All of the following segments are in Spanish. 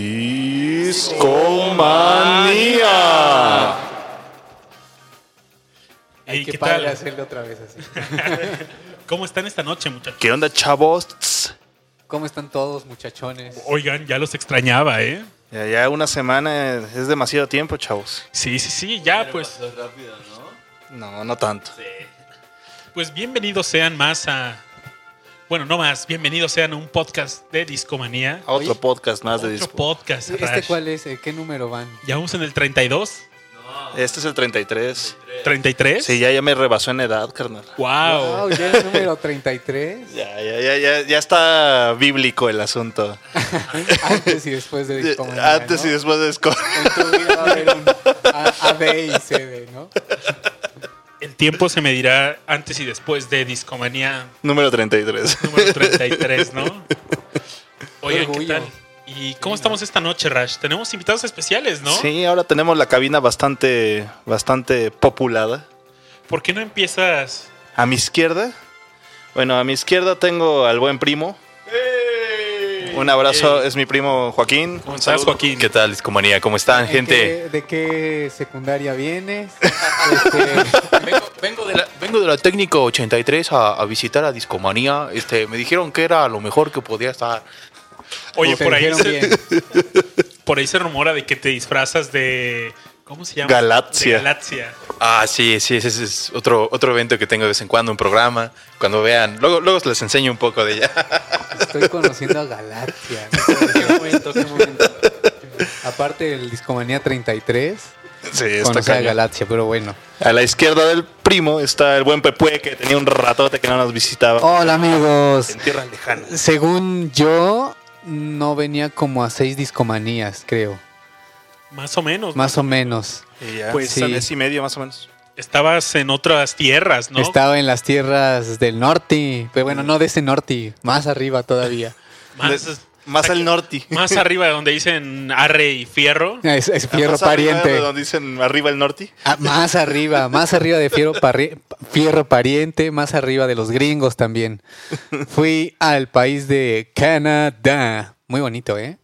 Discomanía. Qué, ¿qué padre tal? hacerlo otra vez así. ¿Cómo están esta noche, muchachos? ¿Qué onda, chavos? ¿Cómo están todos, muchachones? Oigan, ya los extrañaba, ¿eh? Ya, ya una semana es demasiado tiempo, chavos. Sí, sí, sí, ya pues. No, no tanto. Pues bienvenidos sean más a. Bueno, no más, bienvenidos sean a un podcast de Discomanía. A otro podcast más de Otro disco. podcast. ¿Este Rash. cuál es? Eh, ¿Qué número van? Ya vamos en el 32, Este es el 33. 33. Sí, ya, ya me rebasó en edad, carnal. Wow. Wow, ya el número 33. Ya, ya, ya, ya, ya está bíblico el asunto. Antes y después de Discomanía, Antes ¿no? y después de Disco. En tu vida va a haber un A, A, B y C, D, ¿no? Tiempo se medirá antes y después de Discomanía Número 33. número 33, ¿no? Oigan, ¿qué tal? ¿Y cómo estamos esta noche, Rash? Tenemos invitados especiales, ¿no? Sí, ahora tenemos la cabina bastante, bastante populada. ¿Por qué no empiezas? A mi izquierda, bueno, a mi izquierda tengo al buen primo. Un abrazo, es mi primo Joaquín. ¿Cómo Un estás, saludo. Joaquín? ¿Qué tal, Discomanía? ¿Cómo están, ¿En gente? qué- ¿De qué secundaria vienes? Este, Vengo, de la, vengo de la técnico 83 a, a visitar a Discomanía. Este, me dijeron que era lo mejor que podía estar. Oye, te por ahí, dijeron se, por ahí se rumora de que te disfrazas de... ¿Cómo se llama? Galaxia. De Galaxia. Ah, sí, sí, ese es otro, otro evento que tengo de vez en cuando, un programa. Cuando vean, luego, luego les enseño un poco de ella. Estoy conociendo a Galaxia. ¿Qué momento, qué momento? Aparte del Discomanía 33, Sí, está a. Galaxia, pero bueno. A la izquierda del primo está el buen Pepue, que tenía un ratote que no nos visitaba. Hola amigos. En tierras lejanas. Según yo, no venía como a seis discomanías, creo. Más o menos. Más o menos. Y ya, Pues sí. mes y medio más o menos. Estabas en otras tierras, ¿no? Estaba en las tierras del norte. Pero bueno, no de ese norte, más arriba todavía. Más, De- más al norte. más arriba donde dicen arre y fierro. Es, es fierro Más arriba pariente. de donde dicen arriba el norte. Ah, más arriba, más arriba de fierro, parri- fierro pariente, más arriba de los gringos también. Fui al país de Canadá. Muy bonito, ¿eh?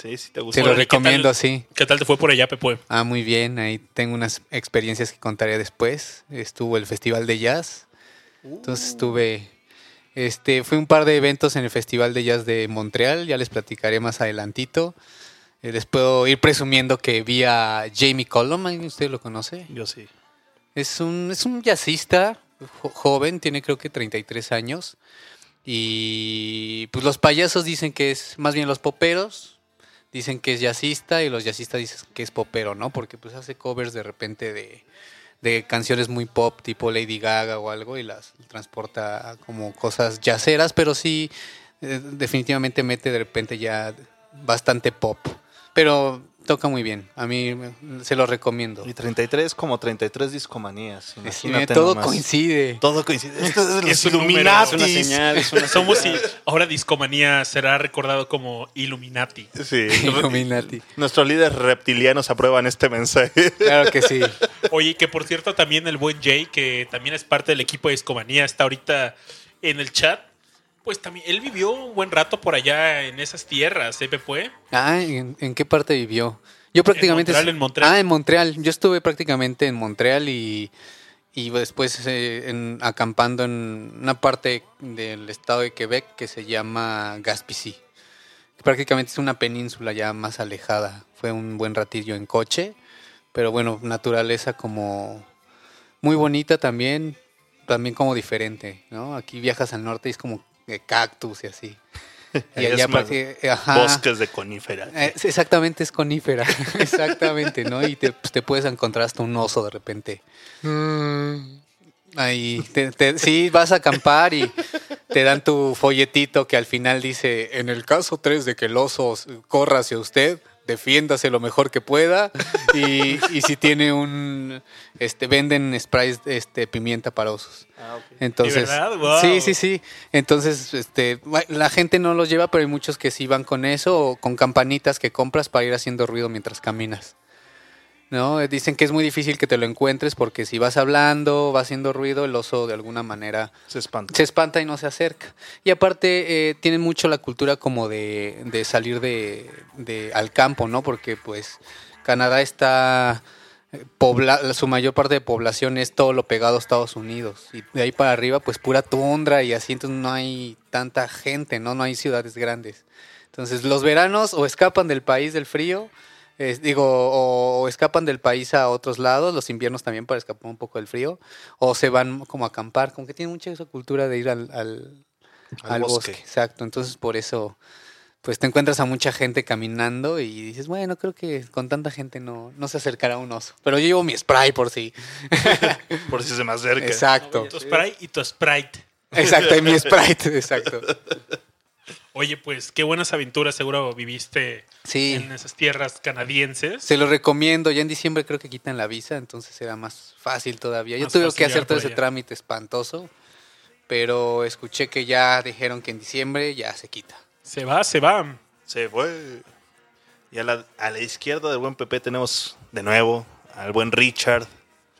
Sí, sí te Se gusta. lo Órale, ¿qué tal? recomiendo así. ¿Qué tal te fue por allá, Pepe? Ah, muy bien. Ahí tengo unas experiencias que contaré después. Estuvo el Festival de Jazz. Entonces estuve. Este, fue un par de eventos en el Festival de Jazz de Montreal. Ya les platicaré más adelantito. Eh, les puedo ir presumiendo que vi a Jamie Cullum. ¿Alguien de ¿Usted lo conoce? Yo sí. Es un, es un jazzista jo- joven, tiene creo que 33 años. Y pues los payasos dicen que es, más bien los poperos, dicen que es jazzista y los jazzistas dicen que es popero, ¿no? Porque pues hace covers de repente de, de canciones muy pop, tipo Lady Gaga o algo, y las transporta como cosas jazzeras, pero sí eh, definitivamente mete de repente ya bastante pop. Pero toca muy bien, a mí me- se lo recomiendo. Y 33 como 33 discomanías. Sí, todo nomás. coincide. Todo coincide. Esto es Es número, es una señal, es una Somos y ahora Discomanía será recordado como Illuminati. Sí. Illuminati. Nuestros líderes reptilianos aprueban este mensaje. Claro que sí. Oye, que por cierto también el buen Jay, que también es parte del equipo de Discomanía, está ahorita en el chat. Pues también, él vivió un buen rato por allá en esas tierras, ¿eh, Pepe? Ah, ¿en, en qué parte vivió? Yo prácticamente... Montreal, en Montreal. Ah, en Montreal. Yo estuve prácticamente en Montreal y, y después eh, en- acampando en una parte del estado de Quebec que se llama Gaspésie. Prácticamente es una península ya más alejada. Fue un buen ratillo en coche, pero bueno, naturaleza como muy bonita también, también como diferente, ¿no? Aquí viajas al norte y es como de cactus y así. Y Allá ajá. Bosques de coníferas. Eh, exactamente, es conífera. exactamente, ¿no? Y te, pues, te puedes encontrar hasta un oso de repente. Ahí, te- te- sí, vas a acampar y te dan tu folletito que al final dice, en el caso 3 de que el oso corra hacia usted, defiéndase lo mejor que pueda. Y, y si tiene un, este, venden sprays, este, pimienta para osos. Entonces, verdad? Wow. sí, sí, sí. Entonces, este, la gente no los lleva, pero hay muchos que sí van con eso o con campanitas que compras para ir haciendo ruido mientras caminas. ¿No? Dicen que es muy difícil que te lo encuentres porque si vas hablando, va haciendo ruido, el oso de alguna manera Se espanta. se espanta y no se acerca. Y aparte eh, tienen mucho la cultura como de, de salir de, de- al campo, ¿no? Porque pues Canadá está eh, pobla, su mayor parte de población es todo lo pegado a Estados Unidos y de ahí para arriba pues pura tundra y así entonces no hay tanta gente, ¿no? No hay ciudades grandes. Entonces los veranos o escapan del país del frío, es- digo, o, o escapan del país a otros lados, los inviernos también para escapar un poco del frío, o se van como a acampar, como que tienen mucha esa cultura de ir al, al, Al al bosque. bosque. Exacto, entonces por eso pues te encuentras a mucha gente caminando y dices, bueno, creo que con tanta gente no, no se acercará un oso. Pero yo llevo mi spray por si. Por si se me acerca. Exacto. Tu spray y tu sprite. Exacto, y mi sprite, exacto. Oye, pues qué buenas aventuras seguro viviste Sí. en esas tierras canadienses. Se lo recomiendo. Ya en diciembre creo que quitan la visa, entonces será más fácil todavía. Yo tuve que hacer todo ese allá. trámite espantoso, pero escuché que ya dijeron que en diciembre ya se quita. Se va, se va. Se fue. Y a la, a la izquierda del buen Pepe tenemos de nuevo al buen Richard.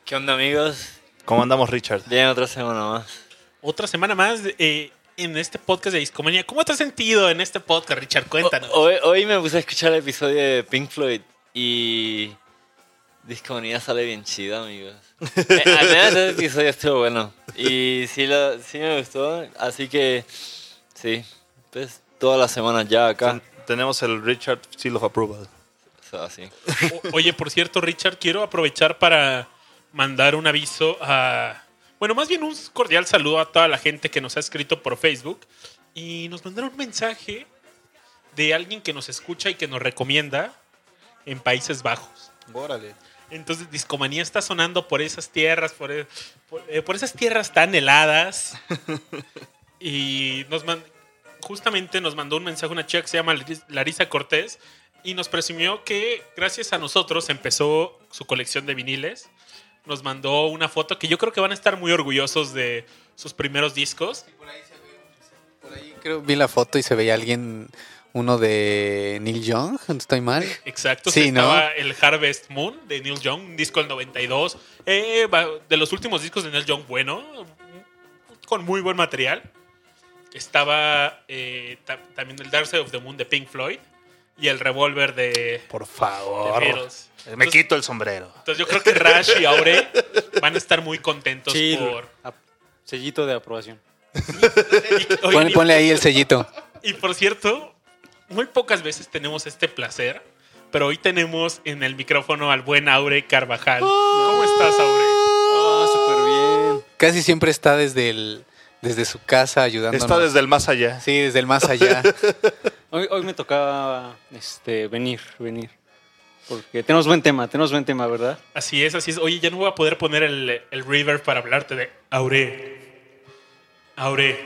¿Qué onda, amigos? ¿Cómo andamos, Richard? Bien, otra semana más. Otra semana más eh, en este podcast de Discomanía. ¿Cómo te has sentido en este podcast, Richard? Cuéntanos. Hoy, hoy me puse a escuchar el episodio de Pink Floyd y. Discomanía sale bien chido, amigos. Eh, al menos ese episodio estuvo bueno. Y sí, lo, sí me gustó. Así que. Sí. Pues todas las semanas ya acá. Ten- tenemos el Richard Seal of Approval. Así. O- Oye, por cierto, Richard, quiero aprovechar para mandar un aviso a... Bueno, más bien un cordial saludo a toda la gente que nos ha escrito por Facebook y nos mandaron un mensaje de alguien que nos escucha y que nos recomienda en Países Bajos. Órale. Entonces, Discomanía está sonando por esas tierras, por, e- por, eh, por esas tierras tan heladas. y nos man- justamente nos mandó un mensaje una chica que se llama Laris- Larisa Cortés y nos presumió que gracias a nosotros empezó su colección de viniles. Nos mandó una foto que yo creo que van a estar muy orgullosos de sus primeros discos. Por ahí creo vi la foto y se veía alguien, uno de Neil Young, ¿no estoy mal? Exacto, Sí, sí, ¿no? estaba el Harvest Moon de Neil Young, un disco del 92. eh, de los últimos discos de Neil Young, bueno, con muy buen material. Estaba eh, ta- también el Dark Side of the Moon de Pink Floyd y el Revolver de, Por de favor. Me Entonces- quito el sombrero. Entonces yo creo que Rash y Aure van a estar muy contentos Sí, por... sellito de aprobación. y- oigan, Pon- y- ponle ahí el sellito. Y por cierto, muy pocas veces tenemos este placer, pero hoy tenemos en el micrófono al buen Aure Carvajal. ¿Cómo estás, Aure? Ah, súper bien. Casi siempre está desde el, desde su casa ayudándonos. Está desde el más allá. Sí, desde el más allá. Hoy, hoy me tocaba este, venir, venir. Porque tenemos buen tema, tenemos buen tema, ¿verdad? Así es, así es. Oye, ya no voy a poder poner el, el reverb para hablarte de Aure. Aure,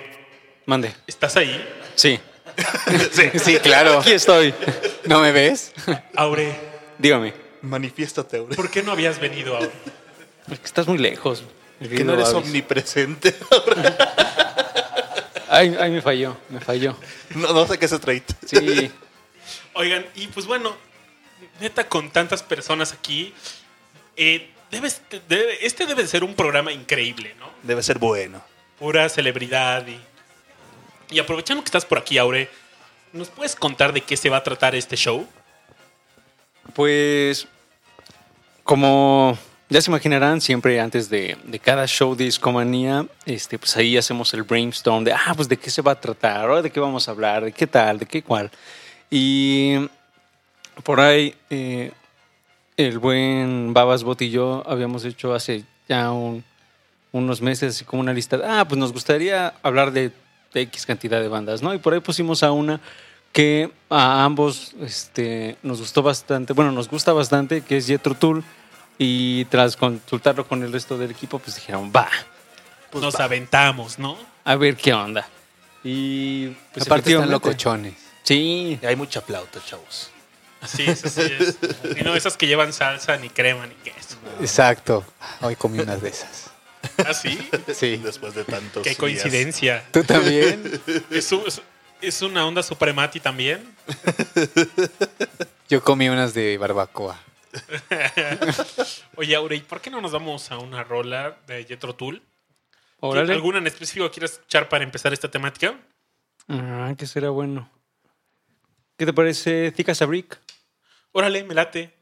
Mande. ¿estás ahí? Sí. Sí, claro. Aquí estoy. ¿No me ves? Aure, Dígame. Manifiéstate, Aure. ¿por qué no habías venido, Aure? Es que estás muy lejos. Que no eres Babis. omnipresente. Ay, ay, me falló, me falló. No, no sé qué se trata. Sí. Oigan, y pues bueno, neta, con tantas personas aquí, eh, debes- debe- este debe de ser un programa increíble, ¿no? Debe ser bueno. pura celebridad. Y, y aprovechando que estás por aquí, Aure, ¿nos puedes contar de qué se va a tratar este show? Pues, como ya se imaginarán, siempre antes de, de cada show de Discomanía, este, pues ahí hacemos el brainstorm de, ah, pues de qué se va a tratar, de qué vamos a hablar, de qué tal, de qué cual. Y por ahí, eh, el buen Babas Bot y yo habíamos hecho hace ya un- unos meses así como una lista, de, ah, pues nos gustaría hablar de, X cantidad de bandas, ¿no? Y por ahí pusimos a una que a ambos este, nos gustó bastante, bueno, nos gusta bastante, que es Jetro Tool. Y tras consultarlo con el resto del equipo, pues dijeron, va, Nos aventamos, ¿no? a ver qué onda. Y pues Aparte están locochones. Sí, Hay mucha flauta, chavos. Así es, así es. Y no esas que llevan salsa, ni crema, ni queso. Exacto. Hoy comí unas de esas. Así, Sí. Después de tantos qué días. coincidencia. ¿Tú también? ¿Es, un- es- es una onda supremati también? Yo comí unas de barbacoa. Oye, Aurey, ¿por qué no nos vamos a una rola de Jetro Tool? Órale. ¿Alguna en específico quieres escuchar para empezar esta temática? Ah, que será bueno. ¿Qué te parece Thick as a Brick? Órale, me late.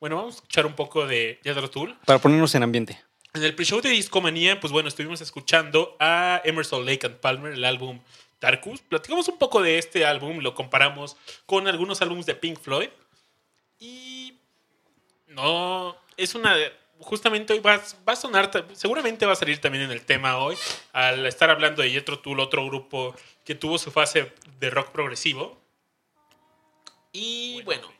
Bueno, vamos a escuchar un poco de Jethro Tull. Para ponernos en ambiente. En el pre-show de Discomanía, pues bueno, estuvimos escuchando a Emerson Lake and Palmer, el álbum Darkus. Platicamos un poco de este álbum, lo comparamos con algunos álbumes de Pink Floyd. Y no, es una... Justamente hoy va, va a sonar, seguramente va a salir también en el tema hoy, al estar hablando de Jethro Tull, otro grupo que tuvo su fase de rock progresivo. Y bueno,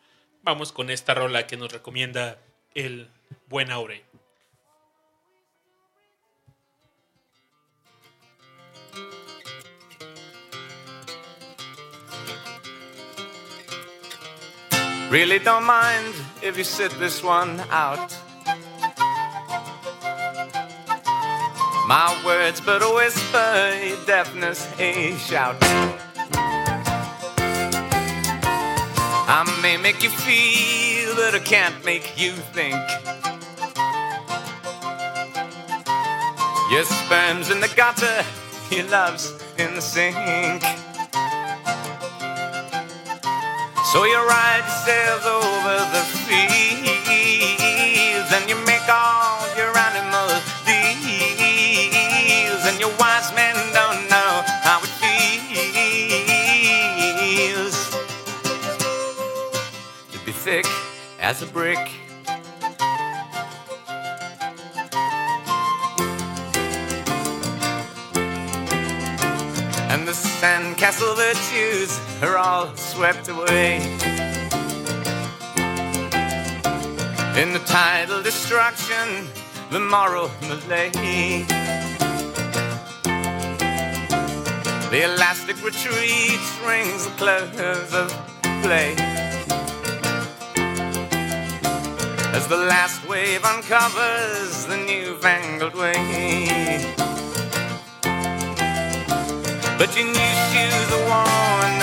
vamos con esta rola que nos recomienda el buen Aurey. Really don't mind if you sit this one out. My words, but a whisper, deafness, a shout. I may make you feel, but I can't make you think. Your sperm's in the gutter, your love's in the sink. So you ride yourselves over the fields and you make all your animals deals and your wise men don't know how it feels to be thick as a brick. And the sandcastle virtues are all swept away. In the tidal destruction, the moral malaise. The elastic retreat rings the close of play. As the last wave uncovers the newfangled way. But your new shoes are worn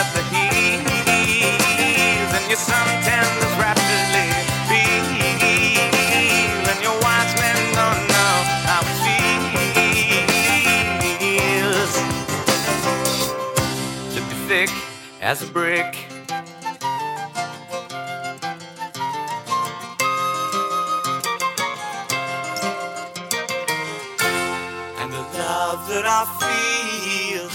your suntans rapidly peel, and your wise men don't know how it feels to be thick as a brick. And the love that I feel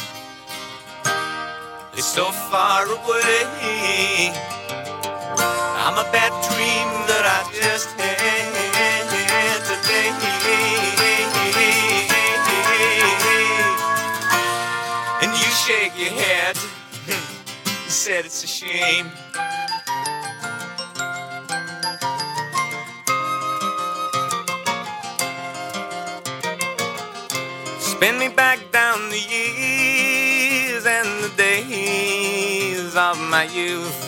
is so far away. A bad dream that I just had today. And you shake your head. You said it's a shame. Spin me back down the years and the days of my youth.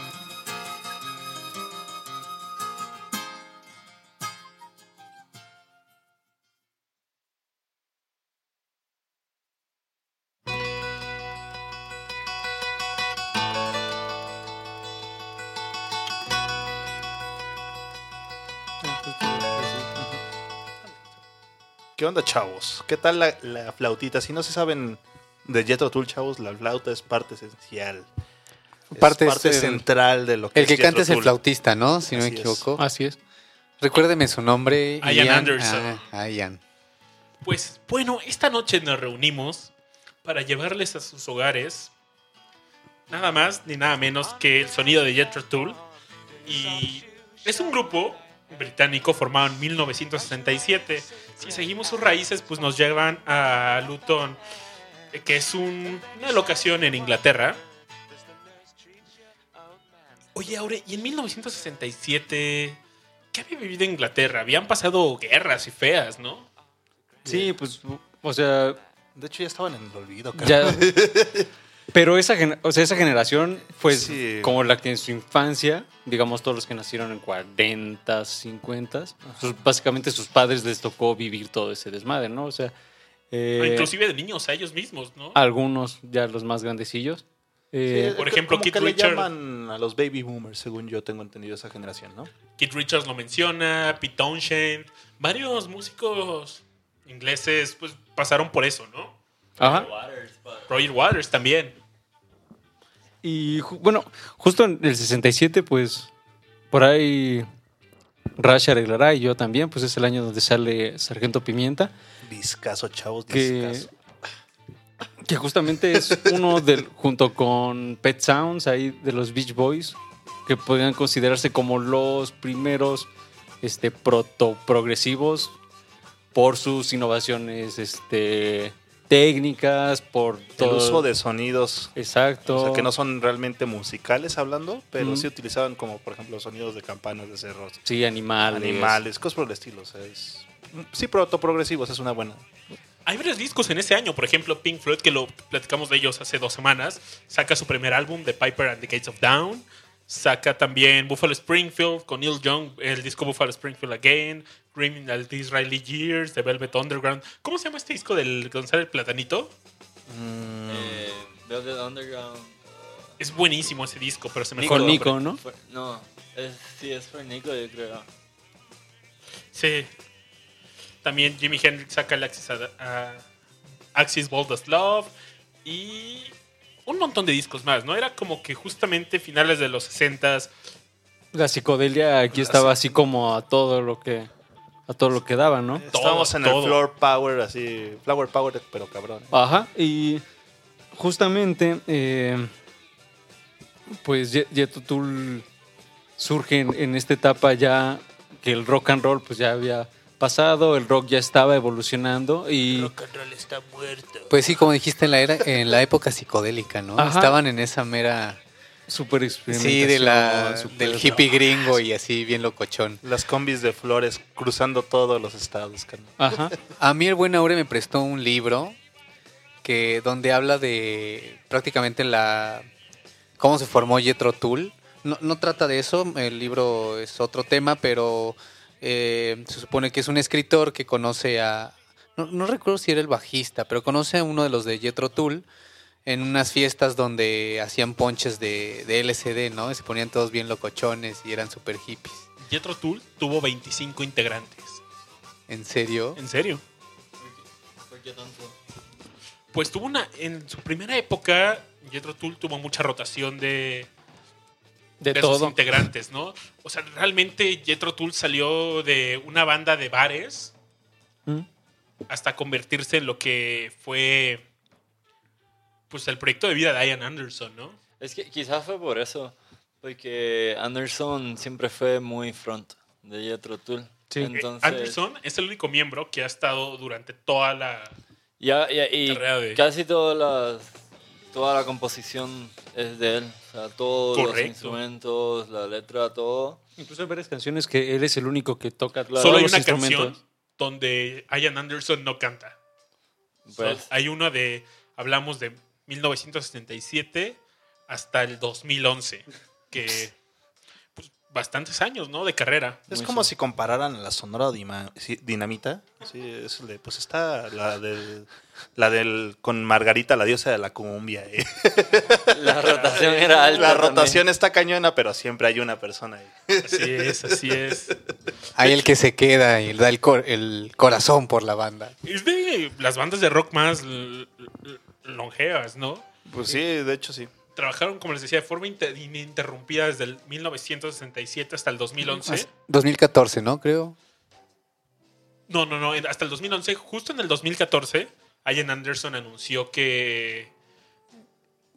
¿Qué onda, chavos? ¿Qué tal la, la flautita? Si no se saben de Jethro Tull, chavos, la flauta es parte esencial. Es Parte parte, es el- central de lo que El que canta es el Tull. flautista, ¿no? Si no me Así es. equivoco. Así es. Recuérdeme su nombre. Ian Anderson. Ah, Ian. Pues bueno, esta noche nos reunimos para llevarles a sus hogares nada más ni nada menos que el sonido de Jethro Tull. Y es un grupo británico formado en 1967. Si seguimos sus raíces, pues nos llevan a Luton, que es un- una locación en Inglaterra. Oye, Aure, ¿y en 1967 qué había vivido Inglaterra? Habían pasado guerras y feas, ¿no? Sí, pues, o sea, De hecho, ya estaban en el olvido, ya, Pero esa, gen- o sea, esa generación fue Sí. como la que en su infancia, digamos todos los que nacieron en 40, 50, pues básicamente sus padres les tocó vivir todo ese desmadre, ¿no? O sea, eh, Inclusive de niños a ellos mismos, ¿no? algunos ya los más grandecillos. eh, Sí, por ejemplo, Keith que le Richards. llaman a los baby boomers, según yo tengo entendido esa generación, ¿no? Keith Richards lo menciona, Pete Townshend, varios músicos ingleses pues pasaron por eso, ¿no? ajá. Roger Waters también. Y bueno, justo en el 67, pues por ahí Rash arreglará y yo también, pues es el año donde sale Sargento Pimienta, Discaso, chavos, que, discaso. que justamente es uno del, junto con Pet Sounds ahí de los Beach Boys, que podrían considerarse como los primeros este, proto-progresivos por sus innovaciones este, técnicas, por El todo. uso de sonidos Exacto. O sea, que no son realmente musicales hablando, pero sí utilizaban como, por ejemplo, sonidos de campanas de cerros, Sí, animales. animales, cosas por el estilo. O sea, es... Sí, proto-progresivos, es una buena. Hay varios discos en ese año, por ejemplo, Pink Floyd, que lo platicamos de ellos hace dos semanas, saca su primer álbum, The Piper and the Gates of Down. Saca también Buffalo Springfield con Neil Young, el disco Buffalo Springfield Again, Criminal Disraeli Years, The Velvet Underground. ¿Cómo se llama este disco del Gonzalo el Platanito? Eh, Velvet Underground. Es buenísimo ese disco, pero se me Con Nico. ¿no? No, es, sí, es por Nico, yo creo. Sí. También Jimi Hendrix saca el Axis, a- a- Axis Bold as Love y un montón de discos más, ¿no? Era como que justamente finales de los 60s. La psicodelia aquí estaba así como a todo lo que a todo lo que daba, ¿no? Estábamos en todo. el floor power, así, flower power, pero cabrón. Ajá, y justamente eh, pues Jet Tull surge en, en esta etapa ya que el rock and roll pues ya había pasado, el rock ya estaba evolucionando y Pues sí, como dijiste, en la, era, en la época psicodélica, ¿no? Ajá. Estaban en esa mera... super Sí, de la, del hippie gringo y así bien locochón. Las combis de flores cruzando todos los estados. Ajá. A mí el buen Aure me prestó un libro que donde habla de prácticamente la cómo se formó Jethro Tull. No, no trata de eso, el libro es otro tema, pero eh, se supone que es un escritor que conoce a no, no recuerdo si era el bajista, pero conoce a uno de los de Jethro Tull en unas fiestas donde hacían ponches de, de LSD, ¿no? Y se ponían todos bien locochones y eran super hippies. Jethro Tull tuvo 25 integrantes. ¿En serio? ¿En serio? Pues tuvo una. En su primera época, Jethro Tull tuvo mucha rotación de, De, de sus integrantes, ¿no? O sea, realmente Jethro Tull salió de una banda de bares ¿Mm? hasta convertirse en lo que fue. Pues el proyecto de vida de Ian Anderson, ¿no? Es que quizás fue por eso, porque Anderson siempre fue muy front de Jethro Tull. Sí. Entonces, Anderson es el único miembro que ha estado durante toda la. ya, ya- y Carrera de- casi todas las, toda la composición es de él. O sea, todos los Correcto. instrumentos, la letra, todo. Incluso hay varias canciones que él es el único que toca Claro. Solo hay una los canción donde Ian Anderson no canta. Pues, So- hay una de. Hablamos de 1977 hasta el 2011. Que. Bastantes años, ¿no? De carrera. Es Muy como sí. si compararan a la Sonora Dima- sí, Dinamita. Sí, es de- pues está la del, la del con Margarita, la diosa de la cumbia. eh. la rotación era alta. La también. rotación está cañona, pero siempre hay una persona ahí. Así es, así es. Hay el que se queda y da el, cor- el corazón por la banda. Es de las bandas de rock más longevas, ¿no? Pues sí, de hecho sí. Trabajaron, como les decía, de forma inter- ininterrumpida desde el 1967 hasta el 2011. 2014, ¿no? Creo. No, no, no, hasta el 2011. Justo en el 2014, Ian Anderson anunció que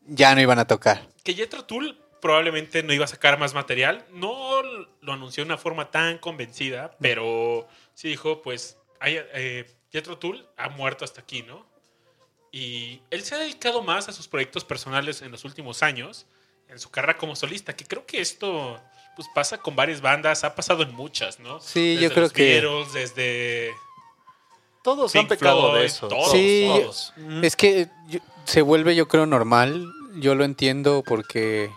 Ya no iban a tocar. que Jethro Tull probablemente no iba a sacar más material. No lo anunció de una forma tan convencida, pero sí dijo, pues, eh, Jethro Tull ha muerto hasta aquí, ¿no? Y él se ha dedicado más a sus proyectos personales en los últimos años, en su carrera como solista, que creo que esto pues pasa con varias bandas, ha pasado en muchas, ¿no? Sí, yo Desde creo los que- Beatles, desde... Todos Pink han pecado Floyd, de eso. todos, Sí, todos. Es que yo- se vuelve, yo creo, normal yo lo entiendo porque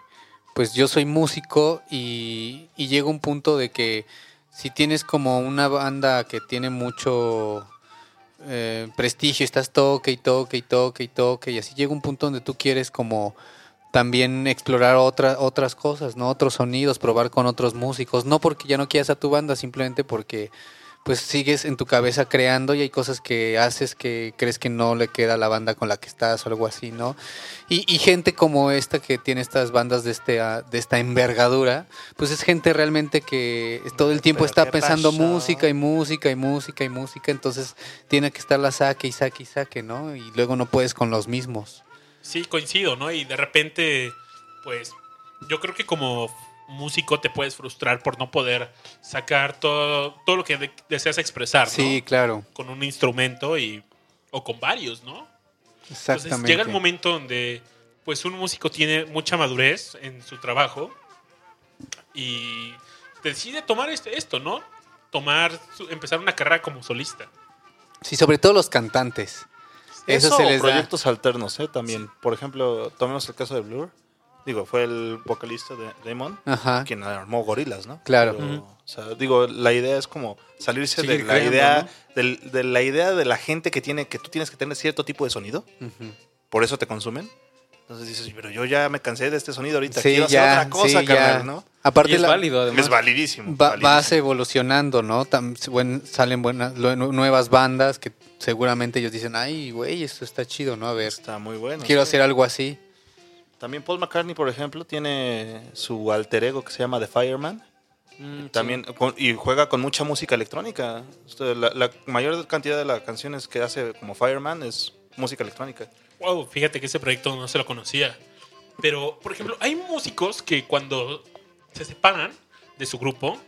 pues yo soy músico y, y llega un punto de que si tienes como una banda que tiene mucho eh, prestigio, estás toque y toque y toque y toque y así llega un punto donde tú quieres como también explorar otra- otras cosas, ¿no? Otros sonidos, probar con otros músicos, no porque ya no quieras a tu banda, simplemente porque pues sigues en tu cabeza creando y hay cosas que haces que crees que no le queda a la banda con la que estás o algo así, ¿no? Y, y gente como esta que tiene estas bandas de, este, ah, de esta envergadura, pues es gente realmente que todo el tiempo está ¿qué pensando pasó? música y música y música y música, entonces tiene que estar la saque y saque y saque, ¿no? Y luego no puedes con los mismos. Sí, coincido, ¿no? Y de repente, pues, yo creo que como músico te puedes frustrar por no poder sacar todo, todo lo que de- deseas expresar, ¿no? Sí, claro, Con un instrumento y, o con varios, ¿no? Entonces exactamente. llega el momento donde, pues, un músico tiene mucha madurez en su trabajo y decide tomar este- esto, ¿no? Tomar, su- empezar una carrera como solista. Sí, sobre todo los cantantes. Eso, Eso, se les da. proyectos alternos, ¿eh? También. Por ejemplo, tomemos el caso de Blur. Digo, fue el vocalista de Damon Ajá. quien armó Gorilas, ¿no? Claro. Pero, O sea, digo, la idea es como salirse de la creando, idea de la idea de la gente que tiene que tú tienes que tener cierto tipo de sonido, por eso te consumen. Entonces dices, pero yo ya me cansé de este sonido ahorita, Sí, quiero ya, hacer otra cosa, sí, carnal, ya. ¿no? Aparte Y es la- válido, además. Es validísimo. Va- validísimo. vas evolucionando, ¿no? Tam- buen- salen buenas, nuevas bandas que seguramente ellos dicen, ay, güey, esto está chido, ¿no? A ver, Está muy bueno. quiero sí. hacer algo así. También Paul McCartney, por ejemplo, tiene su alter ego que se llama The Fireman. Mm, También con- y juega con mucha música electrónica. Usted, La, la mayor cantidad de las canciones que hace como Fireman es música electrónica. Wow, fíjate que ese proyecto no se lo conocía. Pero, por ejemplo, hay músicos que cuando se separan de su grupo,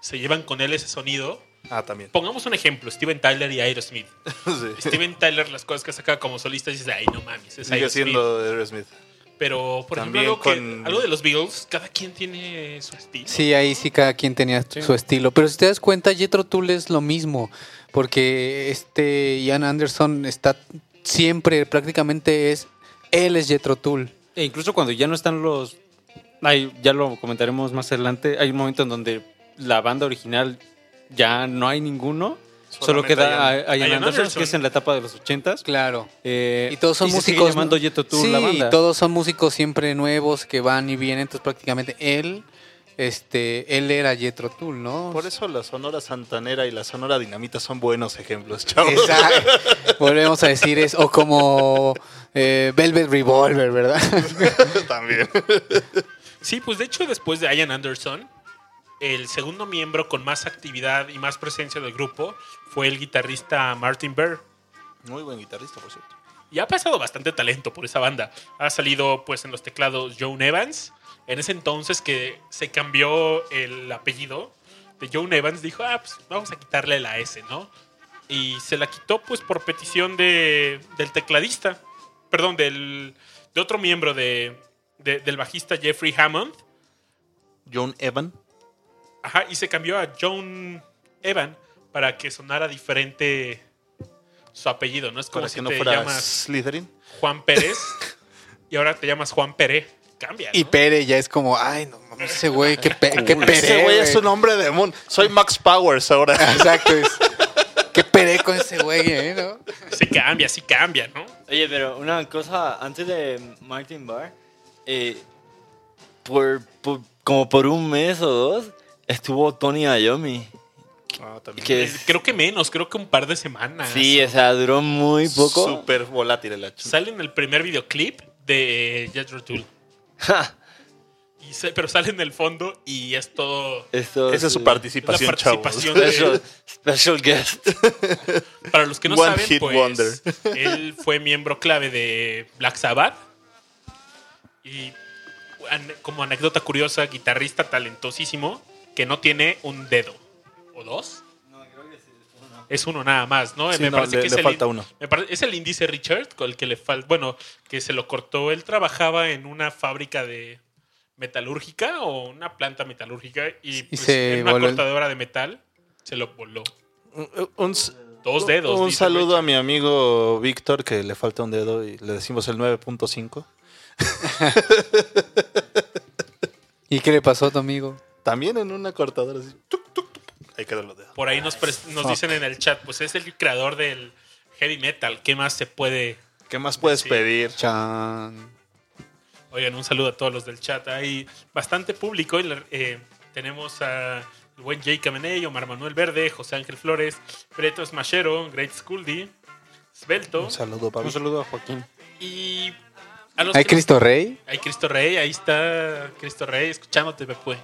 se llevan con él ese sonido. Ah, también. Pongamos un ejemplo, Steven Tyler y Aerosmith. Sí. Steven Tyler, las cosas que saca como solista, dices, ay, no mames, es Sigue Aerosmith. siendo Aerosmith. Pero, por También ejemplo, algo, que- con- algo de los Beatles, cada quien tiene su estilo. Sí, ahí sí cada quien tenía su estilo. Pero si te das cuenta, Jethro Tull es lo mismo. Porque este Ian Anderson está siempre, prácticamente es, él es Jethro Tull. E incluso cuando ya no están los. Ay, ya lo comentaremos más adelante. Hay un momento en donde la banda original ya no hay ninguno. Solo queda Ian- a- Ian Ian Anderson, Anderson. que es en la etapa de los ochentas. Claro. Eh, Y todos son se sigue músicos. llamando sí, la banda. todos son músicos siempre nuevos que van y vienen. Entonces, prácticamente él, este, él era Jethro Tull, ¿no? Por eso la Sonora Santanera y la Sonora Dinamita son buenos ejemplos, chavos. Exacto. Volvemos a decir eso. O como eh, Velvet Revolver, ¿verdad? también. Sí, pues de hecho, después de Ian Anderson, el segundo miembro con más actividad y más presencia del grupo fue el guitarrista Martin Burr. Muy buen guitarrista, por cierto. Y ha pasado bastante talento por esa banda. Ha salido pues en los teclados Joan Evans. En ese entonces que se cambió el apellido de Joan Evans, dijo, ah, pues vamos a quitarle la S, ¿no? Y se la quitó pues por petición de, del tecladista, perdón, del, de otro miembro de, de- del bajista Jeffrey Hammond. John Evan. Ajá, y se cambió a Joan Evan para que sonara diferente su apellido, ¿no? Es como Para si que no te fuera llamas Slytherin. Juan Pérez y ahora te llamas Juan Pérez. Cambia, ¿no? Y Pere ya es como, ay, no mames, ese güey, qué, pe qué Pere. Ese güey es un nombre de Moon. Soy Max Powers ahora. Exacto, es. Qué Pere con ese güey, ¿eh? ¿no? Sí cambia, sí cambia, ¿no? Oye, pero una cosa, antes de Martin Barr, eh, por, por- como por un mes o dos, estuvo Tony Iommi. Ah. Que es- Creo que menos, creo que un par de semanas. sí, o sea, duró muy poco. Súper volátil el hacha. Sale en el primer videoclip de Jethro Tull. Ja, Y se- pero sale en el fondo y es todo esto Esa es su la participación, chavos. participación de, Special, special guest. Para los que no One saben, hit pues wonder. él fue miembro clave de Black Sabbath y como anécdota curiosa, guitarrista talentosísimo que no tiene un dedo o dos. Es uno nada más, ¿no? Sí, no, le- es le el falta uno. me es el índice Richard, con el que le falta, bueno, que se lo cortó. Él trabajaba en una fábrica de metalúrgica o una planta metalúrgica y, pues, se en una voló cortadora de metal se lo voló. Un, un- Dos dedos. Un saludo Richard. a mi amigo Víctor, que le falta un dedo y le decimos el 9.5. ¿Y qué le pasó a tu amigo? También en una cortadora así. tuc, tuc, tuc. Ahí quedan los dedos. Por ahí nos, dicen en el chat, pues es el creador del heavy metal. ¿Qué más se puede? ¿Qué más puedes pedir? Chan. Oigan, un saludo a todos los del chat. Hay bastante público. y eh, tenemos a el buen Jay Cameney, Omar Manuel Verde, José Ángel Flores, Preto Smashero, Great Scully, Svelto. Un saludo, Pablo. Un saludo a Joaquín. Y ¿Hay nos- Cristo Rey? Hay Cristo Rey, ahí está Cristo Rey, escuchándote, Pepue.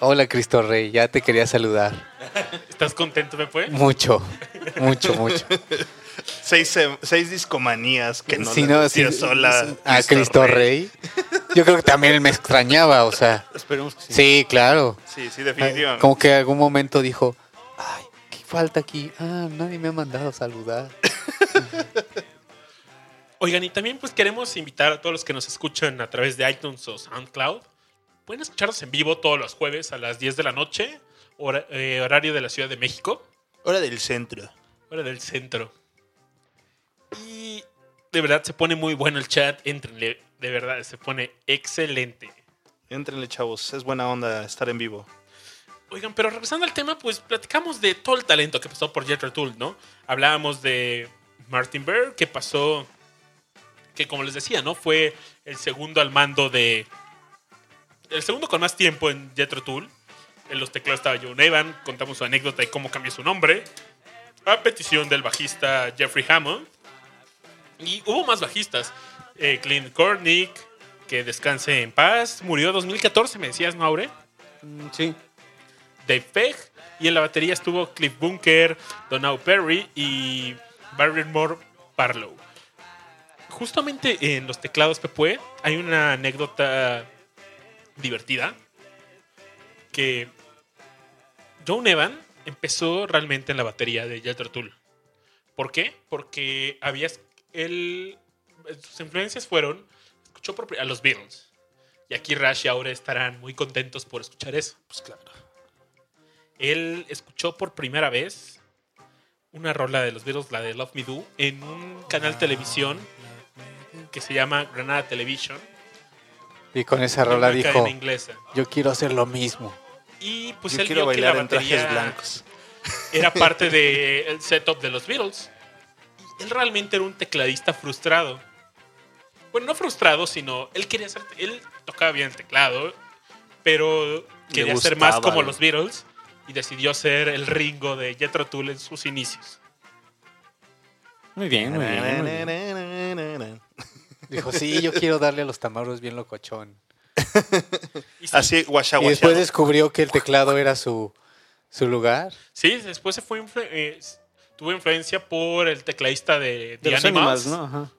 Hola, Cristo Rey. Ya te quería saludar. ¿Estás contento, Pepue? Mucho, mucho, mucho. Seis, em- seis discomanías que no Si le no, sí, sola sí, a Cristo Rey. Yo creo que también él me extrañaba, o sea. Esperemos que sí. Sí, claro. Sí, sí, definitivamente. Como que en algún momento dijo, ay, ¿qué falta aquí? Ah, nadie me ha mandado a saludar. Oigan, y también pues queremos invitar a todos los que nos escuchan a través de iTunes o SoundCloud. Pueden escucharnos en vivo todos los jueves a las 10 de la noche, hora- eh, horario de la Ciudad de México, Hora del centro. hora del centro. Y de verdad se pone muy bueno el chat, entrenle, de verdad se pone excelente. Entrenle, chavos. Es buena onda estar en vivo. Oigan, pero regresando al tema, pues platicamos de todo el talento que pasó por Jethro Tull, ¿no? Hablábamos de Martin Bird, que pasó, que como les decía, ¿no? Fue el segundo al mando de... El segundo con más tiempo en Jethro Tull. En los teclados estaba John Evan, contamos su anécdota de cómo cambió su nombre. A petición del bajista Jeffrey Hammond. Y hubo más bajistas. Eh, Clint Cornick, que descanse en paz. Murió en 2014, me decías, ¿no, Aure? Mm, Sí. Dave Pegg. Y en la batería estuvo Cliff Bunker, Donald Perry y Barrymore Barlow. Justamente en los teclados Pepue hay una anécdota divertida que John Evan empezó realmente en la batería de Jethro Tull. ¿Por qué? Porque había él sus influencias fueron escuchó a los Beatles. Y aquí Rash y Aure estarán muy contentos por escuchar eso. Pues claro. Él escuchó por primera vez una rola de los Beatles, la de Love Me Do, en un canal de televisión que se llama Granada Television. Y con esa de rola dijo, yo quiero hacer lo mismo. Y pues Yo él quiero vio que la bailar en trajes batería blancos. era parte del setup de los Beatles. Y él realmente era un tecladista frustrado. Bueno, no frustrado, sino él quería ser. Él tocaba bien el teclado, pero quería ser más como los Beatles y decidió ser el Ringo de Jethro Tull en sus inicios. Muy bien, muy bien. muy bien. Dijo, sí, yo quiero darle a los tamaros bien locochón. Así, guasha, Y después descubrió que el teclado era su, su lugar. sí, después se fue influ- eh, tuvo influencia por el tecladista de, De The los Animals, Animals, ¿no? Ajá.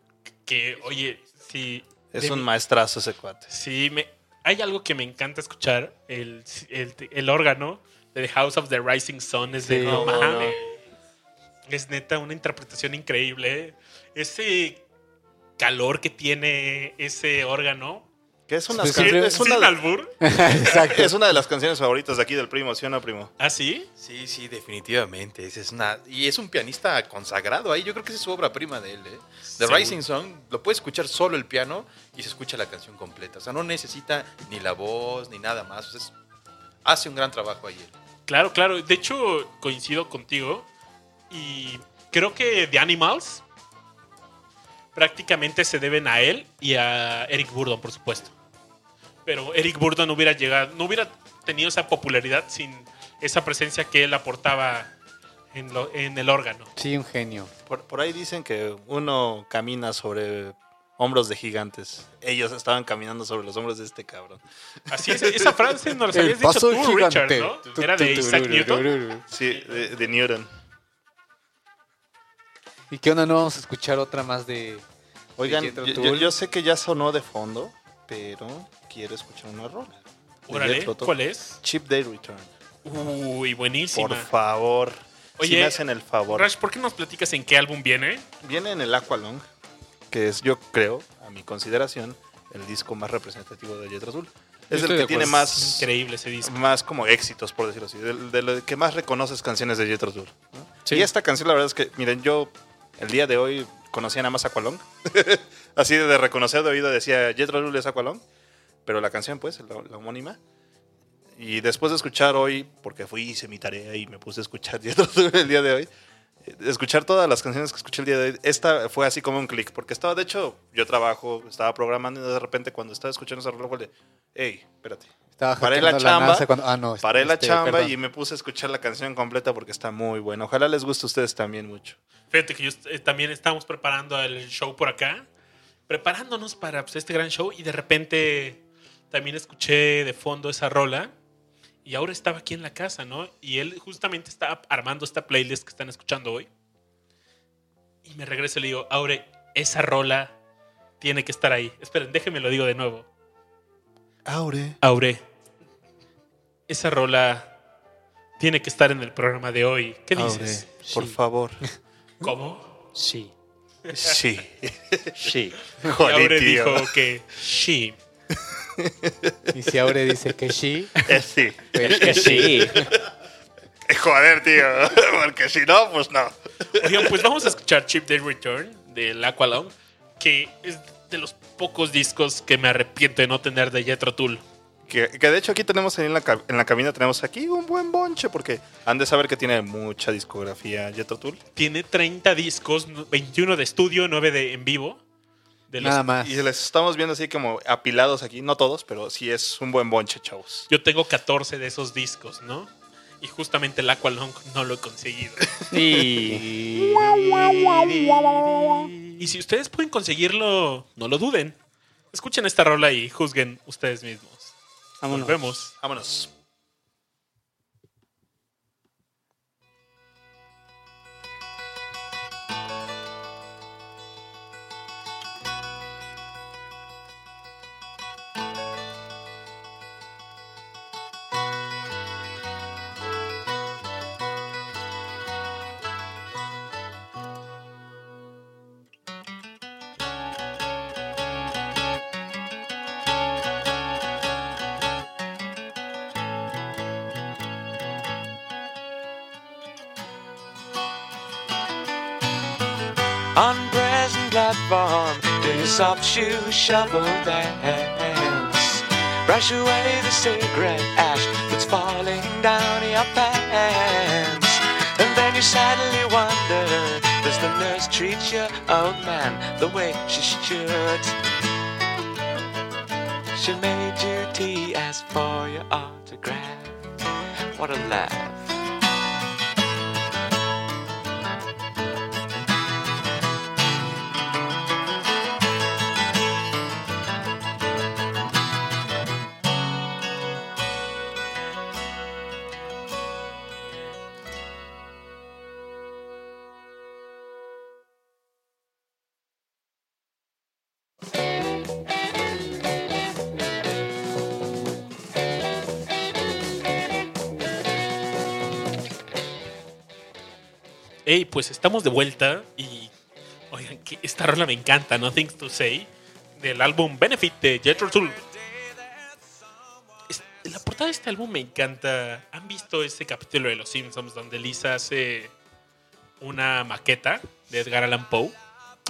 que, oye, sí. Es de un mi- maestrazo ese cuate. Sí, me, hay algo que me encanta escuchar, el, el, el órgano de The House of the Rising Sun es de Sí. no. Es neta una interpretación increíble. Ese calor que tiene ese órgano. Que es una, can- siempre- es, una, ¿Sin albur? Exacto. es una de las canciones favoritas de aquí del primo, ¿sí o no, primo? ¿Ah, sí? Sí, sí, definitivamente. Es una, y es un pianista consagrado ahí. Yo creo que esa es su obra prima de él. ¿eh? The Seguro. Rising Song lo puede escuchar solo el piano y se escucha la canción completa. O sea, no necesita ni la voz ni nada más. O sea, es- hace un gran trabajo ahí. él. Claro, claro. De hecho, coincido contigo. Y creo que The Animals prácticamente se deben a él y a Eric Burdon, por supuesto. Pero Eric Burdon no hubiera llegado, no hubiera tenido esa popularidad sin esa presencia que él aportaba en, lo- en el órgano. Sí, un genio. Por, por ahí dicen que uno camina sobre hombros de gigantes. Ellos estaban caminando sobre los hombros de este cabrón. Así es, esa frase nos la habías dicho tú, Richard. ¿no? Era de Isaac Newton. Sí, de, de Newton. ¿Y qué onda? ¿No vamos a escuchar otra más de... Oigan, de yo, yo- yo sé que ya sonó de fondo, pero quiero escuchar una rola. de Órale. ¿cuál es? Cheap Day Return. Uy, buenísima. Por favor. si Oye, me hacen el favor. Rash, ¿por qué nos platicas en qué álbum viene? Viene en el Aqualung, que es, yo creo, a mi consideración, el disco más representativo de Jethro Tull. Es el que tiene más, Increíble ese disco. más como éxitos, por decirlo así. De, de lo que más reconoces canciones de Jethro Tull. ¿no? Sí. Y esta canción, la verdad es que, miren, yo el día de hoy conocía nada más Aqualong. Así de reconocer de oído decía Jethro Tull es Aqualong. Pero la canción, pues, la, la homónima. Y después de escuchar hoy, porque fui, hice mi tarea y me puse a escuchar Jethro Tull el día de hoy, eh, escuchar todas las canciones que escuché el día de hoy, esta fue así como un clic, porque estaba, de hecho, yo trabajo, estaba programando y de repente cuando estaba escuchando rola fue de, hey, espérate. Estaba Paré la chamba, cuando- ah, no, Paré la este, chamba perdón. y me puse a escuchar la canción completa porque está muy buena. Ojalá les guste a ustedes también mucho. Fíjate que yo eh, también estamos preparando el show por acá, preparándonos para pues, este gran show y de repente también escuché de fondo esa rola y ahora estaba aquí en la casa, ¿no? Y él justamente estaba armando esta playlist que están escuchando hoy y me regreso y le digo, Aure, esa rola tiene que estar ahí. Esperen, déjenme lo digo de nuevo. Aure. Aure, esa rola tiene que estar en el programa de hoy. ¿Qué dices? por favor. ¿Cómo? Sí, Sí. sí. Y Joder, Aure tío. dijo que sí. Y si Aure dice que sí, Eh, sí. Es que sí. Joder, tío. Porque si no, pues no. Oigan, pues vamos a escuchar Chip Day Return del Aqualung, que es de los pocos discos que me arrepiento de no tener de Jethro Tull. Que, que de hecho aquí tenemos ahí en la, en la cabina, tenemos aquí un buen bonche porque han de saber que tiene mucha discografía Jethro Tull. Tiene 30 discos, 21 de estudio, 9 de en vivo. De los- nada más. Y les estamos viendo así como apilados aquí, no todos, pero sí es un buen bonche, chavos. Yo tengo 14 de esos discos, ¿no? Y justamente el Aqualung no lo he conseguido. Y Y si ustedes pueden conseguirlo, no lo duden. Escuchen esta rola y juzguen ustedes mismos. vámonos. Volvemos. Vámonos. Platform, do your soft shoe shuffle dance. Brush away the cigarette ash that's falling down your pants. And then you sadly wonder, does the nurse treat your old man the way she should? She made you tea, asked for your autograph. What a laugh. Hey, pues estamos de vuelta y oigan que esta rola me encanta, Nothing to Say, del álbum Benefit de Jethro Tull. La portada de este álbum me encanta. ¿Han visto ese capítulo de Los Simpsons donde Lisa hace una maqueta de Edgar Allan Poe?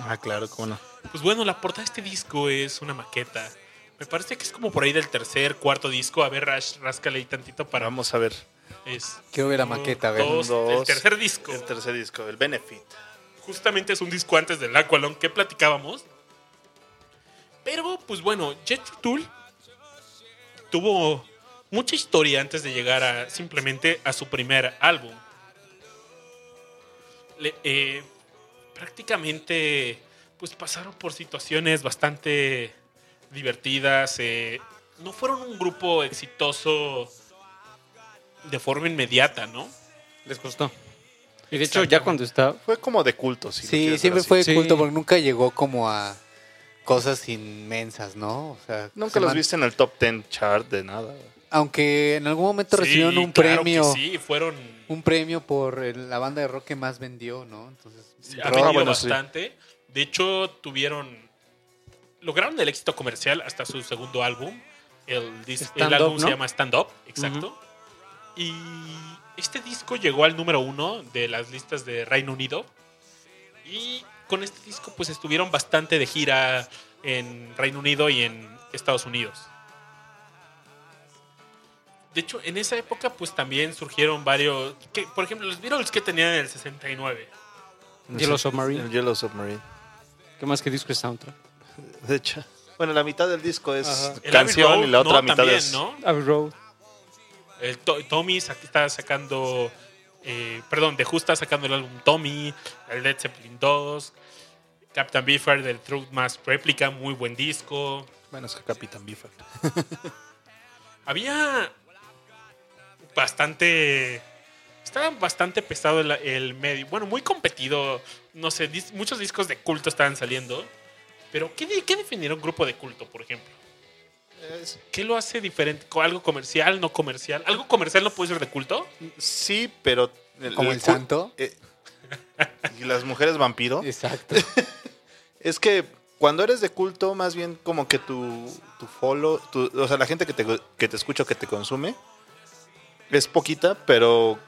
Ah, claro, cómo no. Pues bueno, la portada de este disco es una maqueta. Me parece que es como por ahí del tercer, cuarto disco. A ver, Rash, ráscale ahí tantito para... Vamos a ver Es Quiero ver la maqueta, a ver. dos, Un, el dos. tercer disco. el tercer disco, el Benefit. Justamente es un disco antes del Aqualon que platicábamos. Pero, pues bueno, Jethro Tull tuvo mucha historia antes de llegar a simplemente a su primer álbum. Le- eh, prácticamente, pues pasaron por situaciones bastante divertidas. eh, no fueron un grupo exitoso de forma inmediata, ¿no? Les costó. Y de hecho, ya cuando está. Fue como de culto, si Sí, siempre fue Sí. culto porque nunca llegó como a cosas inmensas, ¿no? O sea, Nunca se los man- viste en el top 10 chart de nada. Aunque en algún momento recibieron Sí, un claro que premio, sí, fueron un premio por la banda de rock que más vendió, ¿no? Entonces, Sí, ha vendido bueno, sí. bastante. De hecho, tuvieron. Lograron el éxito comercial hasta su segundo álbum. El, álbum Up, se llama Stand Up, exacto. Y este disco llegó al número uno de las listas de Reino Unido. Y con este disco pues estuvieron bastante de gira en Reino Unido y en Estados Unidos. De hecho, en esa época pues también surgieron varios... Que, por ejemplo, los Beatles que tenían en el 69. Yellow Submarine. El Yellow Submarine. ¿Qué más que disco es soundtrack? De hecho. Bueno, la mitad del disco es Ajá. Canción y la otra ¿no? mitad También, es. ¿no? Abbey Road. El To- Tommy está sacando. eh, perdón, Who está sacando el álbum Tommy. El Led Zeppelin 2. Captain Beefheart del Truth Mass Replica, muy buen disco. Bueno, es que Capitán Bifford. Había bastante. Estaba bastante pesado el, el medio. Bueno, muy competido. No sé, dis- muchos discos de culto estaban saliendo. Pero, ¿qué, de- qué definir un grupo de culto, por ejemplo? ¿Qué lo hace diferente? ¿Co- ¿Algo comercial, no comercial? ¿Algo comercial no puede ser de culto? Sí, pero. Como el cul- santo. eh, y las mujeres vampiro. Exacto. Es que cuando eres de culto, más bien como que tu, tu follow, tu- o sea, la gente que te, que te escucha o que te consume es poquita, pero